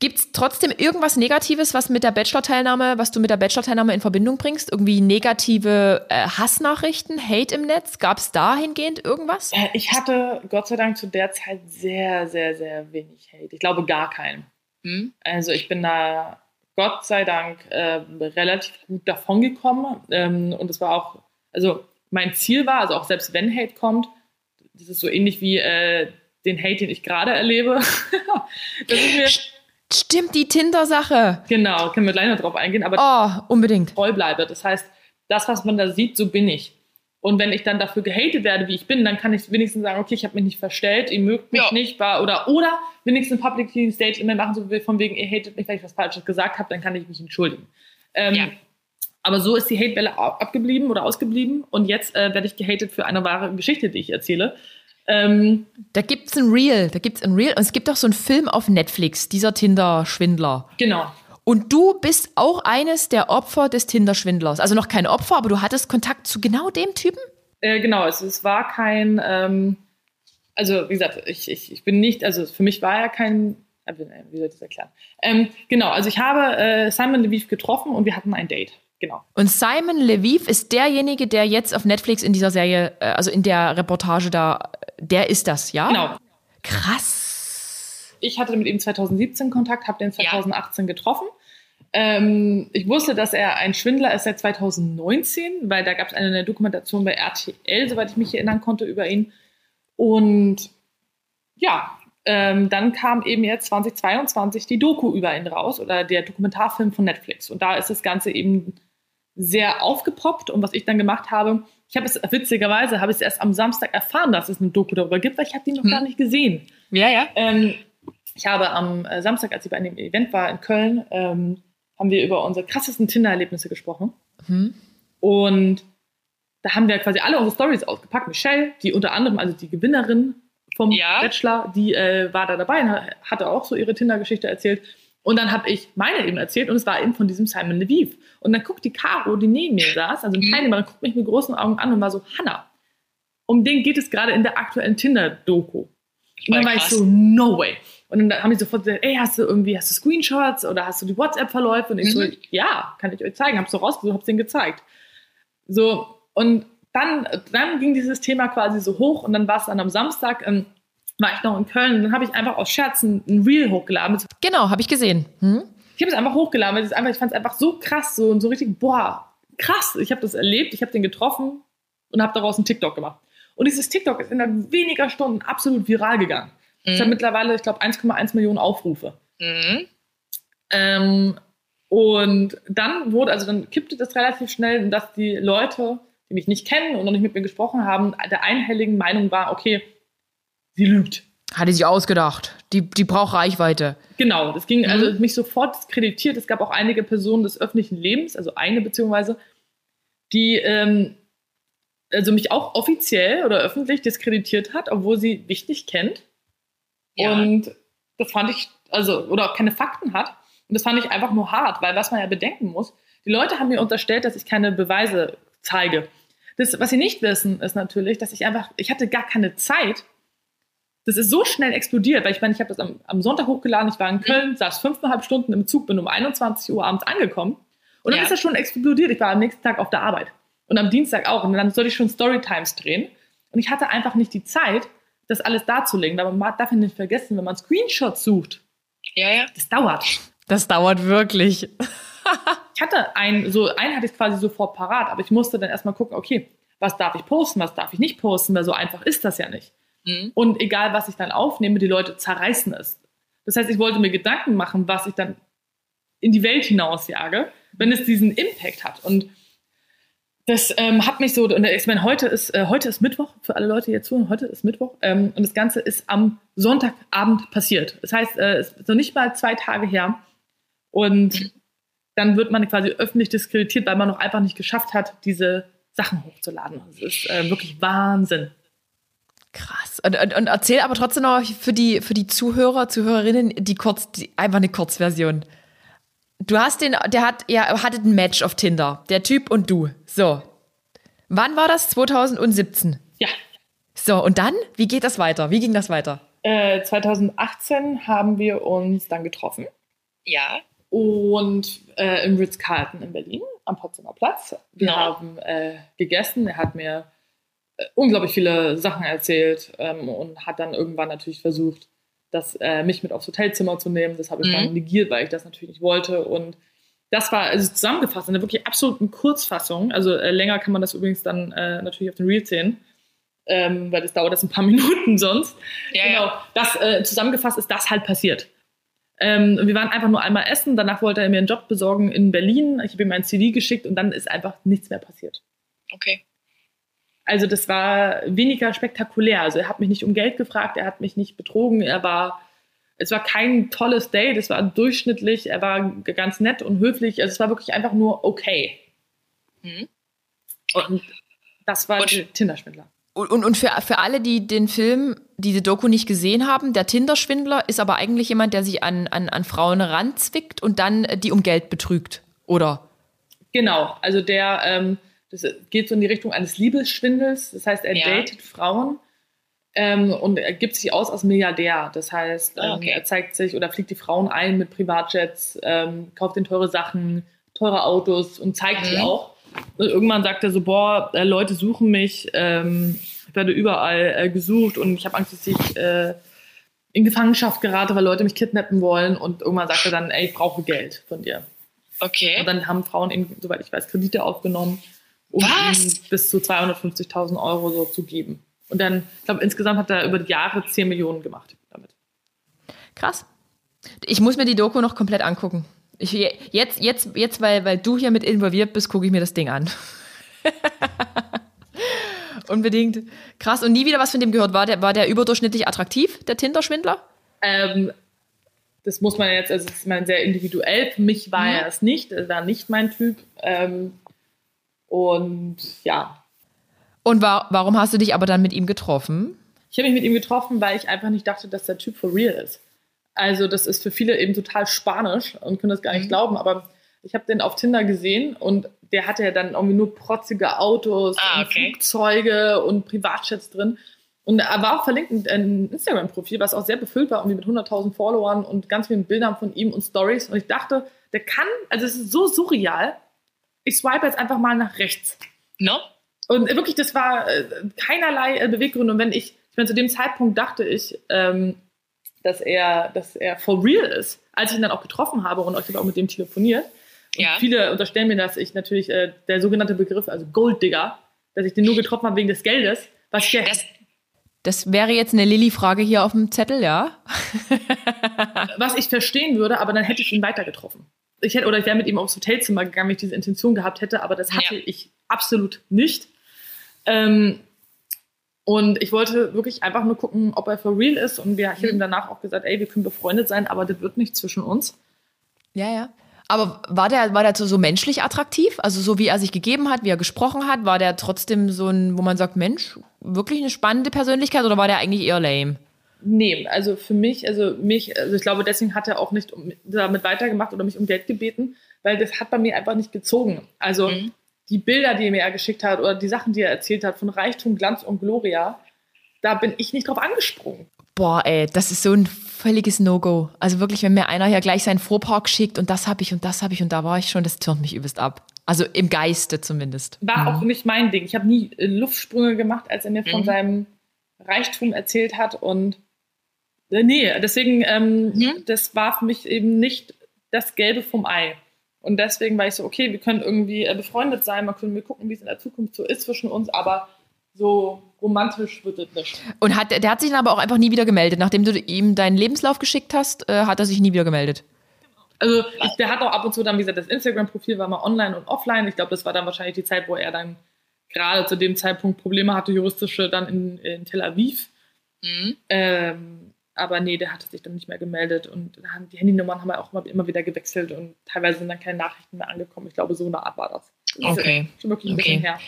Gibt es trotzdem irgendwas Negatives, was mit der Bachelor-Teilnahme, was du mit der Bachelor-Teilnahme in Verbindung bringst? Irgendwie negative äh, Hassnachrichten, Hate im Netz? Gab es dahingehend irgendwas? Äh, ich hatte Gott sei Dank zu der Zeit sehr, sehr, sehr wenig Hate. Ich glaube gar keinen. Hm? Also ich bin da Gott sei Dank äh, relativ gut davongekommen. Ähm, und es war auch, also mein Ziel war, also auch selbst wenn Hate kommt, das ist so ähnlich wie äh, den Hate, den ich gerade erlebe. das ist mir Stimmt, die Tinder-Sache. Genau, können wir gleich noch drauf eingehen, aber oh, unbedingt. treu bleibe. Das heißt, das, was man da sieht, so bin ich. Und wenn ich dann dafür gehatet werde, wie ich bin, dann kann ich wenigstens sagen, okay, ich habe mich nicht verstellt, ihr mögt mich ja. nicht, war, oder, oder wenigstens ein Public Statement machen, so von wegen, ihr hatet mich, weil ich was Falsches gesagt habe, dann kann ich mich entschuldigen. Ähm, ja. Aber so ist die Hatewelle abgeblieben oder ausgeblieben und jetzt äh, werde ich gehatet für eine wahre Geschichte, die ich erzähle. Ähm, da gibt es ein Real, da gibt es ein Real und es gibt auch so einen Film auf Netflix, dieser Tinder-Schwindler. Genau. Und du bist auch eines der Opfer des Tinder-Schwindlers. Also noch kein Opfer, aber du hattest Kontakt zu genau dem Typen? Äh, genau, also es war kein, ähm, also wie gesagt, ich, ich, ich bin nicht, also für mich war er kein, äh, wie soll ich das erklären? Ähm, genau, also ich habe äh, Simon Lviv getroffen und wir hatten ein Date. Genau. Und Simon Lviv ist derjenige, der jetzt auf Netflix in dieser Serie, äh, also in der Reportage da, der ist das, ja? Genau. Krass. Ich hatte mit ihm 2017 Kontakt, habe den 2018 ja. getroffen. Ähm, ich wusste, dass er ein Schwindler ist seit 2019, weil da gab es eine Dokumentation bei RTL, soweit ich mich erinnern konnte, über ihn. Und ja, ähm, dann kam eben jetzt 2022 die Doku über ihn raus oder der Dokumentarfilm von Netflix. Und da ist das Ganze eben sehr aufgepoppt und was ich dann gemacht habe, ich habe es witzigerweise, habe ich es erst am Samstag erfahren, dass es eine Doku darüber gibt, weil ich habe die noch hm. gar nicht gesehen. Ja, ja. Ähm, ich habe am äh, Samstag, als ich bei einem Event war in Köln, ähm, haben wir über unsere krassesten Tinder-Erlebnisse gesprochen. Hm. Und da haben wir quasi alle unsere Stories ausgepackt. Michelle, die unter anderem, also die Gewinnerin vom ja. Bachelor, die äh, war da dabei und hatte auch so ihre Tinder-Geschichte erzählt. Und dann habe ich meine eben erzählt und es war eben von diesem Simon Lviv. Und dann guckt die Caro, die neben mir saß, also ein Teilnehmer, guckt mich mit großen Augen an und war so, Hanna, um den geht es gerade in der aktuellen Tinder-Doku. Und dann war ich so, no way. Und dann haben die sofort gesagt, ey, hast du irgendwie, hast du Screenshots oder hast du die WhatsApp-Verläufe? Und ich mhm. so, ja, kann ich euch zeigen. Hab's so rausgesucht, hab's denen gezeigt. So, und dann, dann ging dieses Thema quasi so hoch und dann war es dann am Samstag, ähm, war ich noch in Köln dann habe ich einfach aus Scherzen ein Reel hochgeladen. Genau, habe ich gesehen. Hm? Ich habe es einfach hochgeladen, weil einfach, ich fand es einfach so krass so und so richtig, boah, krass. Ich habe das erlebt, ich habe den getroffen und habe daraus einen TikTok gemacht. Und dieses TikTok ist innerhalb weniger Stunden absolut viral gegangen. Es mhm. hat mittlerweile, ich glaube, 1,1 Millionen Aufrufe. Mhm. Ähm, und dann wurde, also dann kippte das relativ schnell, dass die Leute, die mich nicht kennen und noch nicht mit mir gesprochen haben, der einhelligen Meinung war, okay, sie lügt. Hatte sie ausgedacht. Die, die braucht Reichweite. Genau, das ging also mhm. also mich sofort diskreditiert. Es gab auch einige Personen des öffentlichen Lebens, also eine beziehungsweise, die ähm, also mich auch offiziell oder öffentlich diskreditiert hat, obwohl sie mich nicht kennt. Ja. Und das fand ich, also, oder auch keine Fakten hat. Und das fand ich einfach nur hart, weil was man ja bedenken muss, die Leute haben mir unterstellt, dass ich keine Beweise zeige. Das, was sie nicht wissen, ist natürlich, dass ich einfach, ich hatte gar keine Zeit, das ist so schnell explodiert, weil ich meine, ich habe das am, am, Sonntag hochgeladen, ich war in Köln, saß fünfeinhalb Stunden im Zug, bin um 21 Uhr abends angekommen und dann ja. ist das schon explodiert. Ich war am nächsten Tag auf der Arbeit und am Dienstag auch und dann sollte ich schon Storytimes drehen und ich hatte einfach nicht die Zeit, das alles darzulegen, aber man darf nicht vergessen, wenn man Screenshots sucht, ja, ja. das dauert. Das dauert wirklich. ich hatte einen, so einen hatte ich quasi sofort parat, aber ich musste dann erstmal gucken, okay, was darf ich posten, was darf ich nicht posten, weil so einfach ist das ja nicht. Mhm. Und egal, was ich dann aufnehme, die Leute zerreißen es. Das heißt, ich wollte mir Gedanken machen, was ich dann in die Welt hinausjage, wenn es diesen Impact hat. Und das ähm, hat mich so, und ich meine, heute ist, äh, heute ist Mittwoch, für alle Leute, die jetzt zuhören, heute ist Mittwoch, ähm, und das Ganze ist am Sonntagabend passiert. Das heißt, äh, es ist noch nicht mal zwei Tage her. Und dann wird man quasi öffentlich diskreditiert, weil man noch einfach nicht geschafft hat, diese Sachen hochzuladen. Das ist äh, wirklich Wahnsinn. Krass. Und, und, und, erzähl aber trotzdem noch für die, für die Zuhörer, Zuhörerinnen, die kurz, die, einfach eine Kurzversion. Du hast den, der hat, ja, hattet ein Match auf Tinder. Der Typ und du. So. Wann war das? 2017? Ja. So, und dann? Wie geht das weiter? Wie ging das weiter? Äh, 2018 haben wir uns dann getroffen. Ja. Und äh, im Ritz-Carlton in Berlin am Potsdamer Platz. Wir no. haben äh, gegessen. Er hat mir unglaublich viele Sachen erzählt ähm, und hat dann irgendwann natürlich versucht, das, äh, mich mit aufs Hotelzimmer zu nehmen. Das habe ich mhm. dann negiert, weil ich das natürlich nicht wollte. Und das war also zusammengefasst in einer wirklich absoluten Kurzfassung. Also äh, länger kann man das übrigens dann äh, natürlich auf den Reels sehen. Ähm, weil das dauert jetzt ein paar Minuten sonst. Ja, genau. Ja. Das äh, zusammengefasst ist das halt passiert. Ähm, wir waren einfach nur einmal essen, danach wollte er mir einen Job besorgen in Berlin. Ich habe ihm mein CV geschickt und dann ist einfach nichts mehr passiert. Okay. Also das war weniger spektakulär. Also er hat mich nicht um Geld gefragt, er hat mich nicht betrogen, er war, es war kein tolles Date, es war durchschnittlich, er war ganz nett und höflich. Also es war wirklich einfach nur okay. Mhm. Und das war und, Tinder-Schwindler. Und, und, und für, für alle, die den Film, diese Doku nicht gesehen haben, der Tinder-Schwindler ist aber eigentlich jemand, der sich an, an, an Frauen ranzwickt und dann die um Geld betrügt, oder? Genau, also der ähm, das geht so in die Richtung eines Liebesschwindels. Das heißt, er ja. datet Frauen ähm, und er gibt sich aus als Milliardär. Das heißt, ah, ähm, okay. er zeigt sich oder fliegt die Frauen ein mit Privatjets, ähm, kauft ihnen teure Sachen, teure Autos und zeigt mhm. sie auch. Und irgendwann sagt er so, boah, äh, Leute suchen mich, ähm, ich werde überall äh, gesucht und ich habe Angst, dass ich äh, in Gefangenschaft gerate, weil Leute mich kidnappen wollen. Und irgendwann sagt er dann, ey, ich brauche Geld von dir. Okay. Und dann haben Frauen eben, soweit ich weiß, Kredite aufgenommen um bis zu 250.000 Euro so zu geben. Und dann, ich glaube, insgesamt hat er über die Jahre 10 Millionen gemacht damit. Krass. Ich muss mir die Doku noch komplett angucken. Ich, jetzt, jetzt, jetzt weil, weil du hier mit involviert bist, gucke ich mir das Ding an. Unbedingt. Krass. Und nie wieder was von dem gehört. War der, war der überdurchschnittlich attraktiv, der Tinder-Schwindler? Ähm, das muss man jetzt, also das ist mein sehr individuell. Für mich war mhm. er es nicht. Er war nicht mein Typ. Ähm, und ja. Und wa warum hast du dich aber dann mit ihm getroffen? Ich habe mich mit ihm getroffen, weil ich einfach nicht dachte, dass der Typ for real ist. Also das ist für viele eben total spanisch und können das gar nicht mhm. glauben, aber ich habe den auf Tinder gesehen und der hatte ja dann irgendwie nur protzige Autos ah, okay. und Flugzeuge und Privatjets drin. Und er war auch verlinkt ein Instagram-Profil, was auch sehr befüllt war, irgendwie mit 100.000 Followern und ganz vielen Bildern von ihm und Stories. Und ich dachte, der kann, also es ist so surreal, ich swipe jetzt einfach mal nach rechts. No? Und wirklich, das war äh, keinerlei äh, Beweggründe. Und wenn ich, ich meine, zu dem Zeitpunkt dachte ich, ähm, dass er, dass er for real ist, als ich ihn dann auch getroffen habe und ich habe auch mit dem telefoniert. Und ja. viele unterstellen mir, dass ich natürlich äh, der sogenannte Begriff, also Golddigger, dass ich den nur getroffen habe wegen des Geldes, was ich das, das wäre jetzt eine Lilly-Frage hier auf dem Zettel, ja? was ich verstehen würde, aber dann hätte ich ihn weiter getroffen ich hätte, oder ich wäre mit ihm aufs Hotelzimmer gegangen, wenn ich diese Intention gehabt hätte, aber das hatte ja. ich absolut nicht. Ähm, und ich wollte wirklich einfach nur gucken, ob er for real ist. Und wir, ich habe ihm mhm. danach auch gesagt, ey, wir können befreundet sein, aber das wird nicht zwischen uns. Ja, ja. Aber war der, war der so menschlich attraktiv? Also so wie er sich gegeben hat, wie er gesprochen hat, war der trotzdem so ein, wo man sagt, Mensch, wirklich eine spannende Persönlichkeit oder war der eigentlich eher lame? Nee, also für mich, also mich, also ich glaube, deswegen hat er auch nicht um, damit weitergemacht oder mich um Geld gebeten, weil das hat bei mir einfach nicht gezogen. Also mhm. die Bilder, die er mir geschickt hat oder die Sachen, die er erzählt hat von Reichtum, Glanz und Gloria, da bin ich nicht drauf angesprungen. Boah, ey, das ist so ein völliges No-Go. Also wirklich, wenn mir einer hier gleich seinen Vorpark schickt und das habe ich und das habe ich und da war ich schon, das türmt mich übelst ab. Also im Geiste zumindest. War auch nicht mein Ding. Ich habe nie äh, Luftsprünge gemacht, als er mir von Mhm. seinem Reichtum erzählt hat. Und nee, deswegen, ähm, Mhm. das war für mich eben nicht das Gelbe vom Ei. Und deswegen war ich so, okay, wir können irgendwie äh, befreundet sein, mal können wir gucken, wie es in der Zukunft so ist zwischen uns, aber so romantisch wird es nicht. Und hat, der hat sich dann aber auch einfach nie wieder gemeldet. Nachdem du ihm deinen Lebenslauf geschickt hast, äh, hat er sich nie wieder gemeldet. Also ich, der hat auch ab und zu dann, wie gesagt, das Instagram-Profil war mal online und offline. Ich glaube, das war dann wahrscheinlich die Zeit, wo er dann gerade zu dem Zeitpunkt Probleme hatte, juristische, dann in, in Tel Aviv. Mhm. Ähm, aber nee, der hatte sich dann nicht mehr gemeldet und die Handynummern haben wir auch immer, immer wieder gewechselt und teilweise sind dann keine Nachrichten mehr angekommen. Ich glaube, so eine Art war das. Okay. Schon wirklich ein Okay. bisschen her.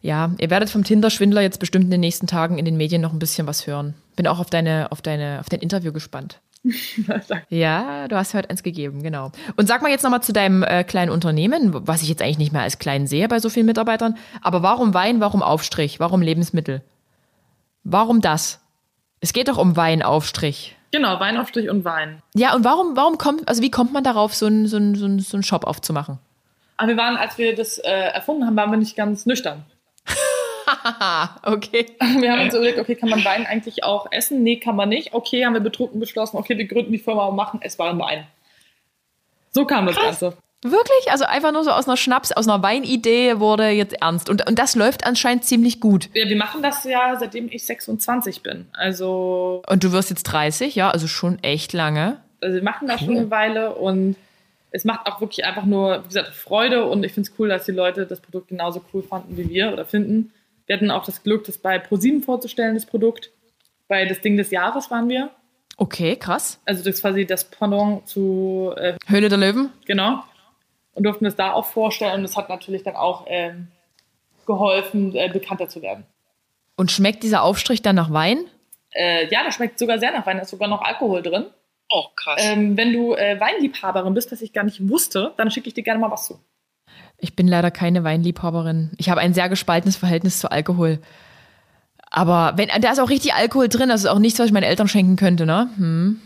Ja, ihr werdet vom Tinder-Schwindler jetzt bestimmt in den nächsten Tagen in den Medien noch ein bisschen was hören. Bin auch auf deine, auf deine, auf dein Interview gespannt. Ja, du hast heute eins gegeben, genau. Und sag mal jetzt nochmal zu deinem äh, kleinen Unternehmen, was ich jetzt eigentlich nicht mehr als klein sehe bei so vielen Mitarbeitern. Aber warum Wein, warum Aufstrich, warum Lebensmittel? Warum das? Es geht doch um Weinaufstrich. genau, Weinaufstrich und Wein. Ja, und warum, warum kommt, also wie kommt man darauf, so einen so einen- so einen- so einen Shop aufzumachen? Aber wir waren, als wir das äh, erfunden haben, waren wir nicht ganz nüchtern. Okay. Wir haben uns überlegt, okay, kann man Wein eigentlich auch essen? Nee, kann man nicht. Okay, haben wir betrunken beschlossen, okay, wir gründen die Firma und machen essbaren Wein. So kam das Ganze. Wirklich? Also einfach nur so aus einer Schnaps, aus einer Weinidee wurde jetzt ernst. Und, und das läuft anscheinend ziemlich gut. Ja, wir machen das ja, seitdem ich 26 bin. Also, Und du wirst jetzt 30, ja, also schon echt lange. also wir machen das schon eine Weile und es macht auch wirklich einfach nur, wie gesagt, Freude und ich finde es cool, dass die Leute das Produkt genauso cool fanden wie wir oder finden. Wir hatten auch das Glück, das bei ProSieben vorzustellen, das Produkt. Bei das Ding des Jahres waren wir. Okay, krass. Also das ist quasi das Pendant zu, äh, Höhle der Löwen? genau. Und durften es da auch vorstellen und das hat natürlich dann auch ähm, geholfen, äh, bekannter zu werden. Und schmeckt dieser Aufstrich dann nach Wein? Äh, ja, das schmeckt sogar sehr nach Wein, da ist sogar noch Alkohol drin. Oh, krass. Ähm, wenn du äh, Weinliebhaberin bist, was ich gar nicht wusste, dann schicke ich dir gerne mal was zu. Ich bin leider keine Weinliebhaberin. Ich habe ein sehr gespaltenes Verhältnis zu Alkohol. Aber wenn, da ist auch richtig Alkohol drin, das ist auch nichts, was ich meinen Eltern schenken könnte, ne? Hm,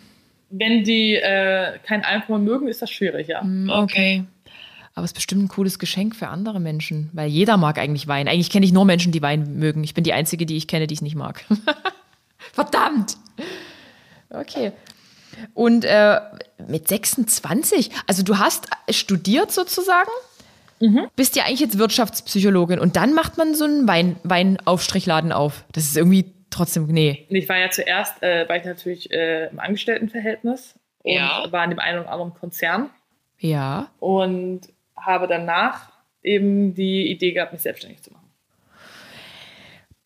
Wenn die äh, keinen Alkohol mögen, ist das schwierig, ja. okay. Aber es ist bestimmt ein cooles Geschenk für andere Menschen, weil jeder mag eigentlich Wein. Eigentlich kenne ich nur Menschen, die Wein mögen. Ich bin die Einzige, die ich kenne, die es nicht mag. Verdammt! Okay. Und äh, mit 26, also du hast studiert sozusagen, bist ja eigentlich jetzt Wirtschaftspsychologin und dann macht man so einen Wein, Weinaufstrichladen auf. Das ist irgendwie trotzdem, nee. Ich war ja zuerst, äh, war ich natürlich äh, im Angestelltenverhältnis und Ja. war in dem einen oder anderen Konzern Ja. und habe danach eben die Idee gehabt, mich selbstständig zu machen.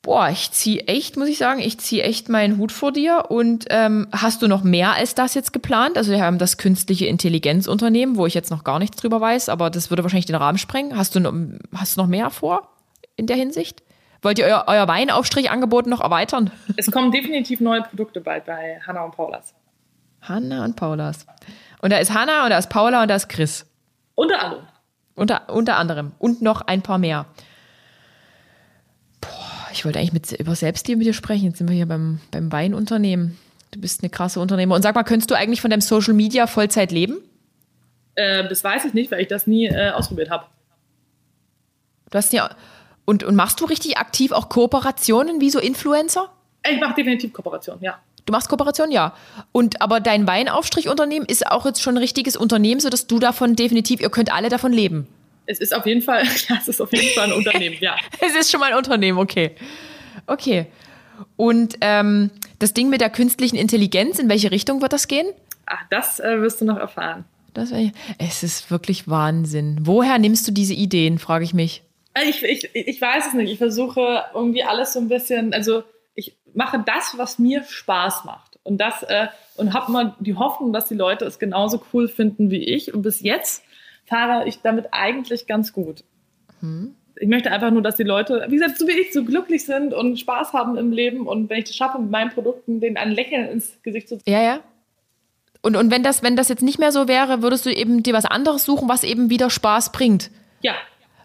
Boah, ich ziehe echt, muss ich sagen, ich ziehe echt meinen Hut vor dir. Und ähm, hast du noch mehr als das jetzt geplant? Also wir haben das künstliche Intelligenzunternehmen, wo ich jetzt noch gar nichts drüber weiß, aber das würde wahrscheinlich den Rahmen sprengen. Hast du noch, hast du noch mehr vor in der Hinsicht? Wollt ihr euer, euer Weinaufstrichangebot noch erweitern? Es kommen definitiv neue Produkte bald bei Hanna und Paulas. Hanna und Paulas. Und da ist Hanna und da ist Paula und da ist Chris. Unter anderem. Unter, unter anderem. Und noch ein paar mehr. Boah, ich wollte eigentlich mit, über Selbstliebe mit dir sprechen. Jetzt sind wir hier beim, beim Weinunternehmen. Du bist eine krasse Unternehmer. Und sag mal, könntest du eigentlich von deinem Social Media Vollzeit leben? Äh, das weiß ich nicht, weil ich das nie äh, ausprobiert habe. Du hast ja. Und, und machst du richtig aktiv auch Kooperationen wie so Influencer? Ich mache definitiv Kooperation, ja. Du machst Kooperation, ja. Und aber dein Weinaufstrichunternehmen ist auch jetzt schon ein richtiges Unternehmen, sodass du davon definitiv, ihr könnt alle davon leben. Es ist auf jeden Fall, ja, es ist auf jeden Fall ein Unternehmen, ja. Es ist schon mal ein Unternehmen, okay. Okay. Und ähm, das Ding mit der künstlichen Intelligenz, in welche Richtung wird das gehen? Ach, das äh, wirst du noch erfahren. Das, es ist wirklich Wahnsinn. Woher nimmst du diese Ideen, frage ich mich. Ich, ich, ich weiß es nicht. Ich versuche irgendwie alles so ein bisschen, also mache das, was mir Spaß macht. Und das, äh, und habe mal die Hoffnung, dass die Leute es genauso cool finden wie ich. Und bis jetzt fahre ich damit eigentlich ganz gut. Ich möchte einfach nur, dass die Leute, wie gesagt, so wie ich, so glücklich sind und Spaß haben im Leben. Und wenn ich das schaffe, mit meinen Produkten denen ein Lächeln ins Gesicht zu Ja, ja. Und, und wenn, das, wenn das jetzt nicht mehr so wäre, würdest du eben dir was anderes suchen, was eben wieder Spaß bringt. Ja,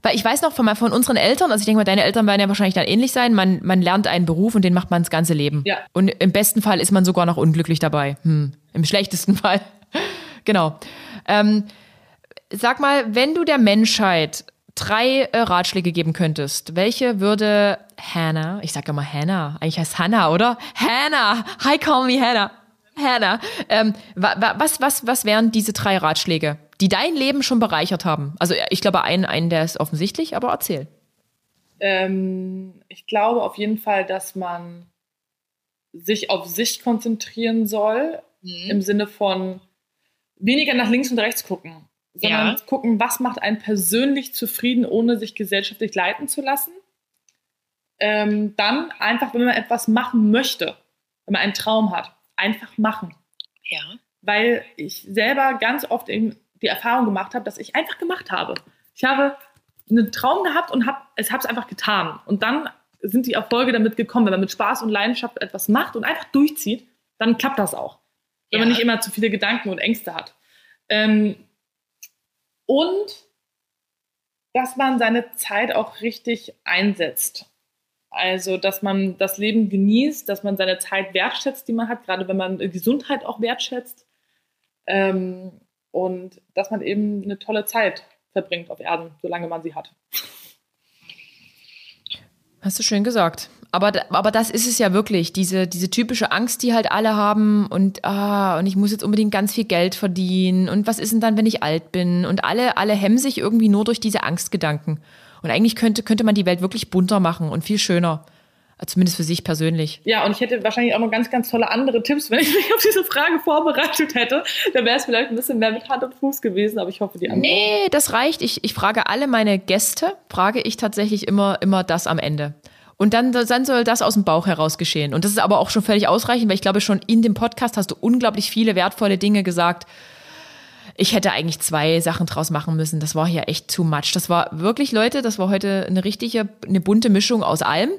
Weil ich weiß noch von, von unseren Eltern, also ich denke mal, deine Eltern werden ja wahrscheinlich dann ähnlich sein, man, man lernt einen Beruf und den macht man das ganze Leben. Ja. Und im besten Fall ist man sogar noch unglücklich dabei. Hm. Im schlechtesten Fall. genau. Ähm, sag mal, wenn du der Menschheit drei äh, Ratschläge geben könntest, welche würde Hannah, ich sag immer Hannah, eigentlich heißt Hannah, oder? Hannah, hi, call me Hannah. Hannah, ähm, wa, wa, was, was, was wären diese drei Ratschläge, die dein Leben schon bereichert haben? Also ich glaube, einen, einen der ist offensichtlich, aber erzähl. Ähm, ich glaube auf jeden Fall, dass man sich auf sich konzentrieren soll, Mhm. im Sinne von weniger nach links und rechts gucken, sondern Ja. gucken, was macht einen persönlich zufrieden, ohne sich gesellschaftlich leiten zu lassen. Ähm, dann einfach, wenn man etwas machen möchte, wenn man einen Traum hat, einfach machen. Ja. Weil ich selber ganz oft eben die Erfahrung gemacht habe, dass ich einfach gemacht habe. Ich habe einen Traum gehabt und habe es hab's einfach getan. Und dann sind die Erfolge damit gekommen. Wenn man mit Spaß und Leidenschaft etwas macht und einfach durchzieht, dann klappt das auch. Wenn man Ja. nicht immer zu viele Gedanken und Ängste hat. Ähm, und dass man seine Zeit auch richtig einsetzt. Also, dass man das Leben genießt, dass man seine Zeit wertschätzt, die man hat, gerade wenn man Gesundheit auch wertschätzt. Ähm, und dass man eben eine tolle Zeit verbringt auf Erden, solange man sie hat. Hast du schön gesagt. Aber, aber das ist es ja wirklich, diese, diese typische Angst, die halt alle haben und, ah, und ich muss jetzt unbedingt ganz viel Geld verdienen und was ist denn dann, wenn ich alt bin? Und alle, alle hemmen sich irgendwie nur durch diese Angstgedanken. Und eigentlich könnte, könnte man die Welt wirklich bunter machen und viel schöner. Zumindest für sich persönlich. Ja, und ich hätte wahrscheinlich auch noch ganz, ganz tolle andere Tipps, wenn ich mich auf diese Frage vorbereitet hätte. Da wäre es vielleicht ein bisschen mehr mit Hand und Fuß gewesen, aber ich hoffe, die anderen. Nee, das reicht. Ich, ich frage alle meine Gäste, frage ich tatsächlich immer, immer das am Ende. Und dann, dann soll das aus dem Bauch heraus geschehen. Und das ist aber auch schon völlig ausreichend, weil ich glaube, schon in dem Podcast hast du unglaublich viele wertvolle Dinge gesagt. Ich hätte eigentlich zwei Sachen draus machen müssen. Das war hier echt too much. Das war wirklich, Leute, das war heute eine richtige, eine bunte Mischung aus allem.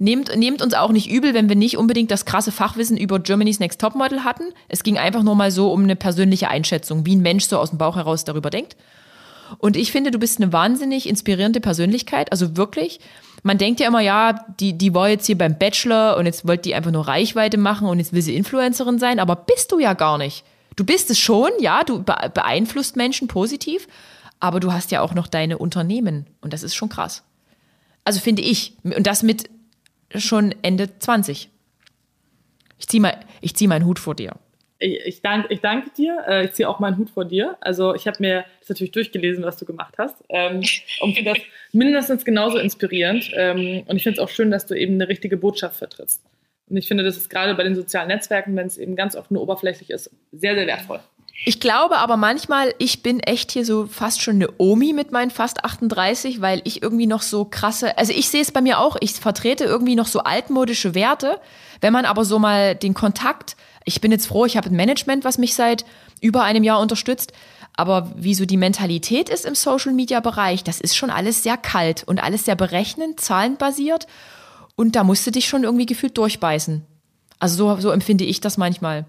Nehmt, nehmt uns auch nicht übel, wenn wir nicht unbedingt das krasse Fachwissen über Germany's Next Topmodel hatten. Es ging einfach nur mal so um eine persönliche Einschätzung, wie ein Mensch so aus dem Bauch heraus darüber denkt. Und ich finde, du bist eine wahnsinnig inspirierende Persönlichkeit. Also wirklich. Man denkt ja immer, ja, die, die war jetzt hier beim Bachelor und jetzt wollte die einfach nur Reichweite machen und jetzt will sie Influencerin sein, aber bist du ja gar nicht. Du bist es schon, ja, du be- beeinflusst Menschen positiv, aber du hast ja auch noch deine Unternehmen und das ist schon krass. Also finde ich. Und das mit schon Ende 20. Ich ziehe mal, zieh meinen Hut vor dir. Ich, ich, danke, ich danke dir. Äh, Ich ziehe auch meinen Hut vor dir. Also ich habe mir das natürlich durchgelesen, was du gemacht hast. Ähm, und finde das mindestens genauso inspirierend. Ähm, und ich finde es auch schön, dass du eben eine richtige Botschaft vertrittst. Und ich finde, das ist gerade bei den sozialen Netzwerken, wenn es eben ganz oft nur oberflächlich ist, sehr, sehr wertvoll. Ich glaube aber manchmal, ich bin echt hier so fast schon eine Omi mit meinen fast 38, weil ich irgendwie noch so krasse, also ich sehe es bei mir auch, ich vertrete irgendwie noch so altmodische Werte. Wenn man aber so mal den Kontakt, ich bin jetzt froh, ich habe ein Management, was mich seit über einem Jahr unterstützt, aber wie so die Mentalität ist im Social Media Bereich, das ist schon alles sehr kalt und alles sehr berechnend, zahlenbasiert und da musst du dich schon irgendwie gefühlt durchbeißen. Also so, so empfinde ich das manchmal.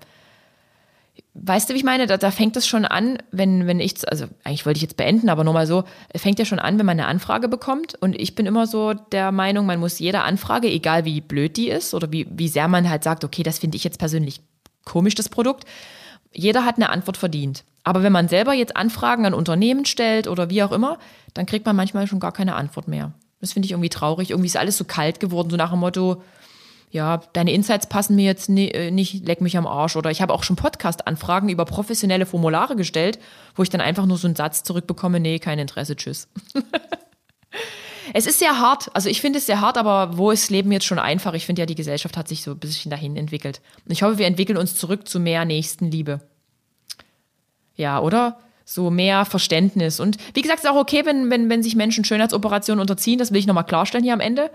Weißt du, wie ich meine? Da, da fängt es schon an, wenn, wenn ich, also eigentlich wollte ich jetzt beenden, aber nur mal so, es fängt ja schon an, wenn man eine Anfrage bekommt. Und ich bin immer so der Meinung, man muss jeder Anfrage, egal wie blöd die ist oder wie, wie sehr man halt sagt, okay, das finde ich jetzt persönlich komisch, das Produkt, jeder hat eine Antwort verdient. Aber wenn man selber jetzt Anfragen an Unternehmen stellt oder wie auch immer, dann kriegt man manchmal schon gar keine Antwort mehr. Das finde ich irgendwie traurig. Irgendwie ist alles so kalt geworden, so nach dem Motto, ja, deine Insights passen mir jetzt äh, nicht, leck mich am Arsch. Oder ich habe auch schon Podcast-Anfragen über professionelle Formulare gestellt, wo ich dann einfach nur so einen Satz zurückbekomme, nee, kein Interesse, tschüss. es ist sehr hart, also ich finde es sehr hart, aber wo ist Leben jetzt schon einfach? Ich finde ja, die Gesellschaft hat sich so ein bisschen dahin entwickelt. Und ich hoffe, wir entwickeln uns zurück zu mehr Nächstenliebe. Ja, oder? So mehr Verständnis. Und wie gesagt, es ist auch okay, wenn, wenn, wenn sich Menschen Schönheitsoperationen unterziehen, das will ich nochmal klarstellen hier am Ende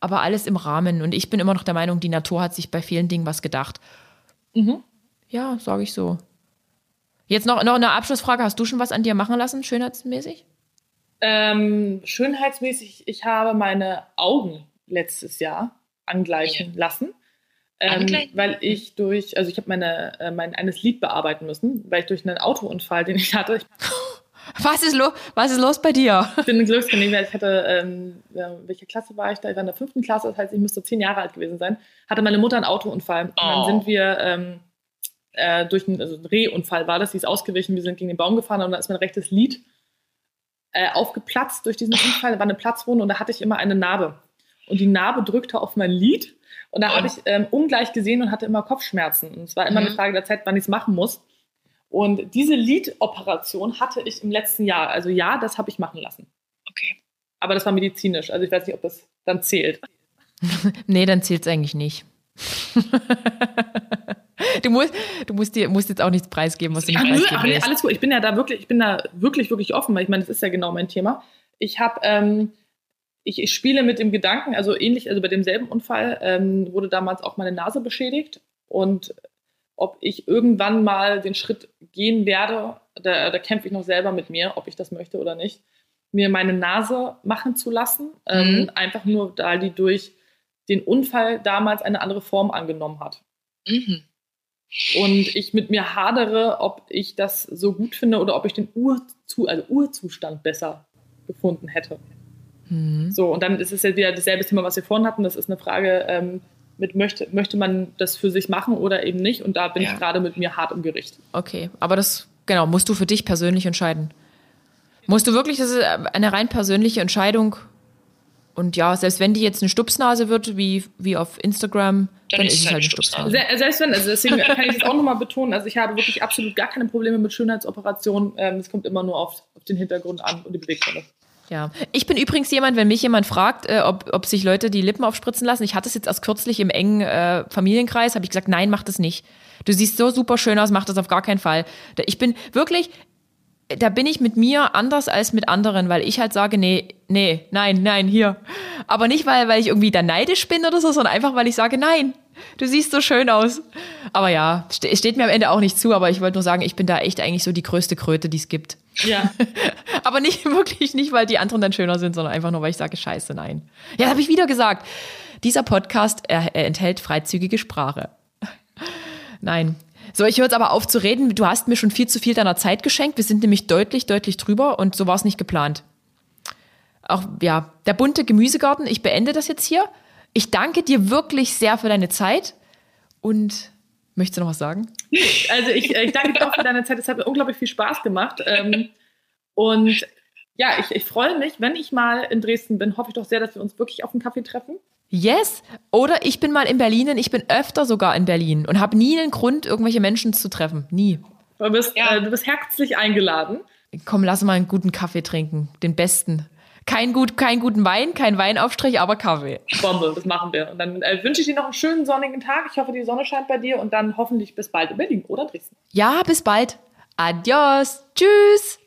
aber alles im Rahmen. Und ich bin immer noch der Meinung, die Natur hat sich bei vielen Dingen was gedacht. Ja, sage ich so. Jetzt noch, noch eine Abschlussfrage. Hast du schon was an dir machen lassen, schönheitsmäßig? Ähm, schönheitsmäßig, ich habe meine Augen letztes Jahr angleichen lassen. Ähm, Angleichen? weil ich durch, also ich habe meine, äh, mein eines Lied bearbeiten müssen, weil ich durch einen Autounfall, den ich hatte, ich Was ist, lo was ist los bei dir? Ich bin ein Glückskind. Ich hatte, ähm, ja, welche Klasse war ich da? Ich war in der fünften Klasse, das heißt, ich müsste zehn Jahre alt gewesen sein. Hatte meine Mutter einen Autounfall. Und dann Oh. sind wir ähm, äh, durch einen, also ein Rehunfall war das, die ist ausgewichen, wir sind gegen den Baum gefahren und da ist mein rechtes Lid äh, aufgeplatzt durch diesen Unfall. Da war eine Platzwunde und da hatte ich immer eine Narbe. Und die Narbe drückte auf mein Lid. Und da Oh. habe ich ähm, ungleich gesehen und hatte immer Kopfschmerzen. Und es war immer Mhm. eine Frage der Zeit, wann ich es machen muss. Und diese Lidoperation hatte ich im letzten Jahr. Also ja, das habe ich machen lassen. Okay. Aber das war medizinisch. Also ich weiß nicht, ob das dann zählt. Nee, dann zählt es eigentlich nicht. du musst, du musst, dir, musst jetzt auch nichts preisgeben, was du nicht preisgeben ach, nee, alles gut. Ich bin ja da wirklich, ich bin da wirklich, wirklich offen, weil ich meine, das ist ja genau mein Thema. Ich habe, ähm, ich, ich spiele mit dem Gedanken, also ähnlich, also bei demselben Unfall ähm, wurde damals auch meine Nase beschädigt und ob ich irgendwann mal den Schritt gehen werde, da, da kämpfe ich noch selber mit mir, ob ich das möchte oder nicht, mir meine Nase machen zu lassen, ähm, Mhm. einfach nur, da die durch den Unfall damals eine andere Form angenommen hat. Mhm. Und ich mit mir hadere, ob ich das so gut finde oder ob ich den Urzu also Urzustand besser gefunden hätte. Mhm. So, und dann ist es ja wieder dasselbe Thema, was wir vorhin hatten. Das ist eine Frage, ähm, mit möchte, möchte man das für sich machen oder eben nicht? Und da bin Ja. ich gerade mit mir hart im Gericht. Okay, aber das, genau, musst du für dich persönlich entscheiden. Musst du wirklich, das ist eine rein persönliche Entscheidung. Und ja, selbst wenn die jetzt eine Stupsnase wird, wie, wie auf Instagram, dann, ist es halt eine Stupsnase. Se selbst wenn, also deswegen kann ich das auch nochmal betonen, also ich habe wirklich absolut gar keine Probleme mit Schönheitsoperationen. Ähm, Es kommt immer nur auf, auf den Hintergrund an und die Beweggründe. Ja, ich bin übrigens jemand, wenn mich jemand fragt, äh, ob, ob sich Leute die Lippen aufspritzen lassen. Ich hatte es jetzt erst kürzlich im engen äh, Familienkreis, habe ich gesagt, nein, mach das nicht. Du siehst so super schön aus, mach das auf gar keinen Fall. Ich bin wirklich, da bin ich mit mir anders als mit anderen, weil ich halt sage, nee, nee, nein, nein, hier. Aber nicht, weil, weil ich irgendwie da neidisch bin oder so, sondern einfach, weil ich sage, nein, du siehst so schön aus. Aber ja, ste steht mir am Ende auch nicht zu, aber ich wollte nur sagen, ich bin da echt eigentlich so die größte Kröte, die es gibt. Ja, Aber nicht wirklich nicht, weil die anderen dann schöner sind, sondern einfach nur, weil ich sage, scheiße, nein. Ja, habe ich wieder gesagt. Dieser Podcast er, er enthält freizügige Sprache. Nein. So, ich höre jetzt aber auf zu reden. Du hast mir schon viel zu viel deiner Zeit geschenkt. Wir sind nämlich deutlich, deutlich drüber und so war es nicht geplant. Auch, ja, der bunte Gemüsegarten, ich beende das jetzt hier. Ich danke dir wirklich sehr für deine Zeit und möchtest du noch was sagen? also ich, äh, ich danke dir auch für deine Zeit. Es hat mir unglaublich viel Spaß gemacht. Ähm, und ja, ich, ich freue mich, wenn ich mal in Dresden bin, hoffe ich doch sehr, dass wir uns wirklich auf einen Kaffee treffen. Yes. Oder ich bin mal in Berlin und ich bin öfter sogar in Berlin und habe nie einen Grund, irgendwelche Menschen zu treffen. Nie. Du bist, Ja. äh, du bist herzlich eingeladen. Komm, lass mal einen guten Kaffee trinken. Den besten. Kein gut, keinen guten Wein, kein Weinaufstrich, aber Kaffee. Bombe, das machen wir. Und dann äh, wünsche ich dir noch einen schönen sonnigen Tag. Ich hoffe, die Sonne scheint bei dir und dann hoffentlich bis bald in Berlin oder Dresden. Ja, bis bald. Adios. Tschüss.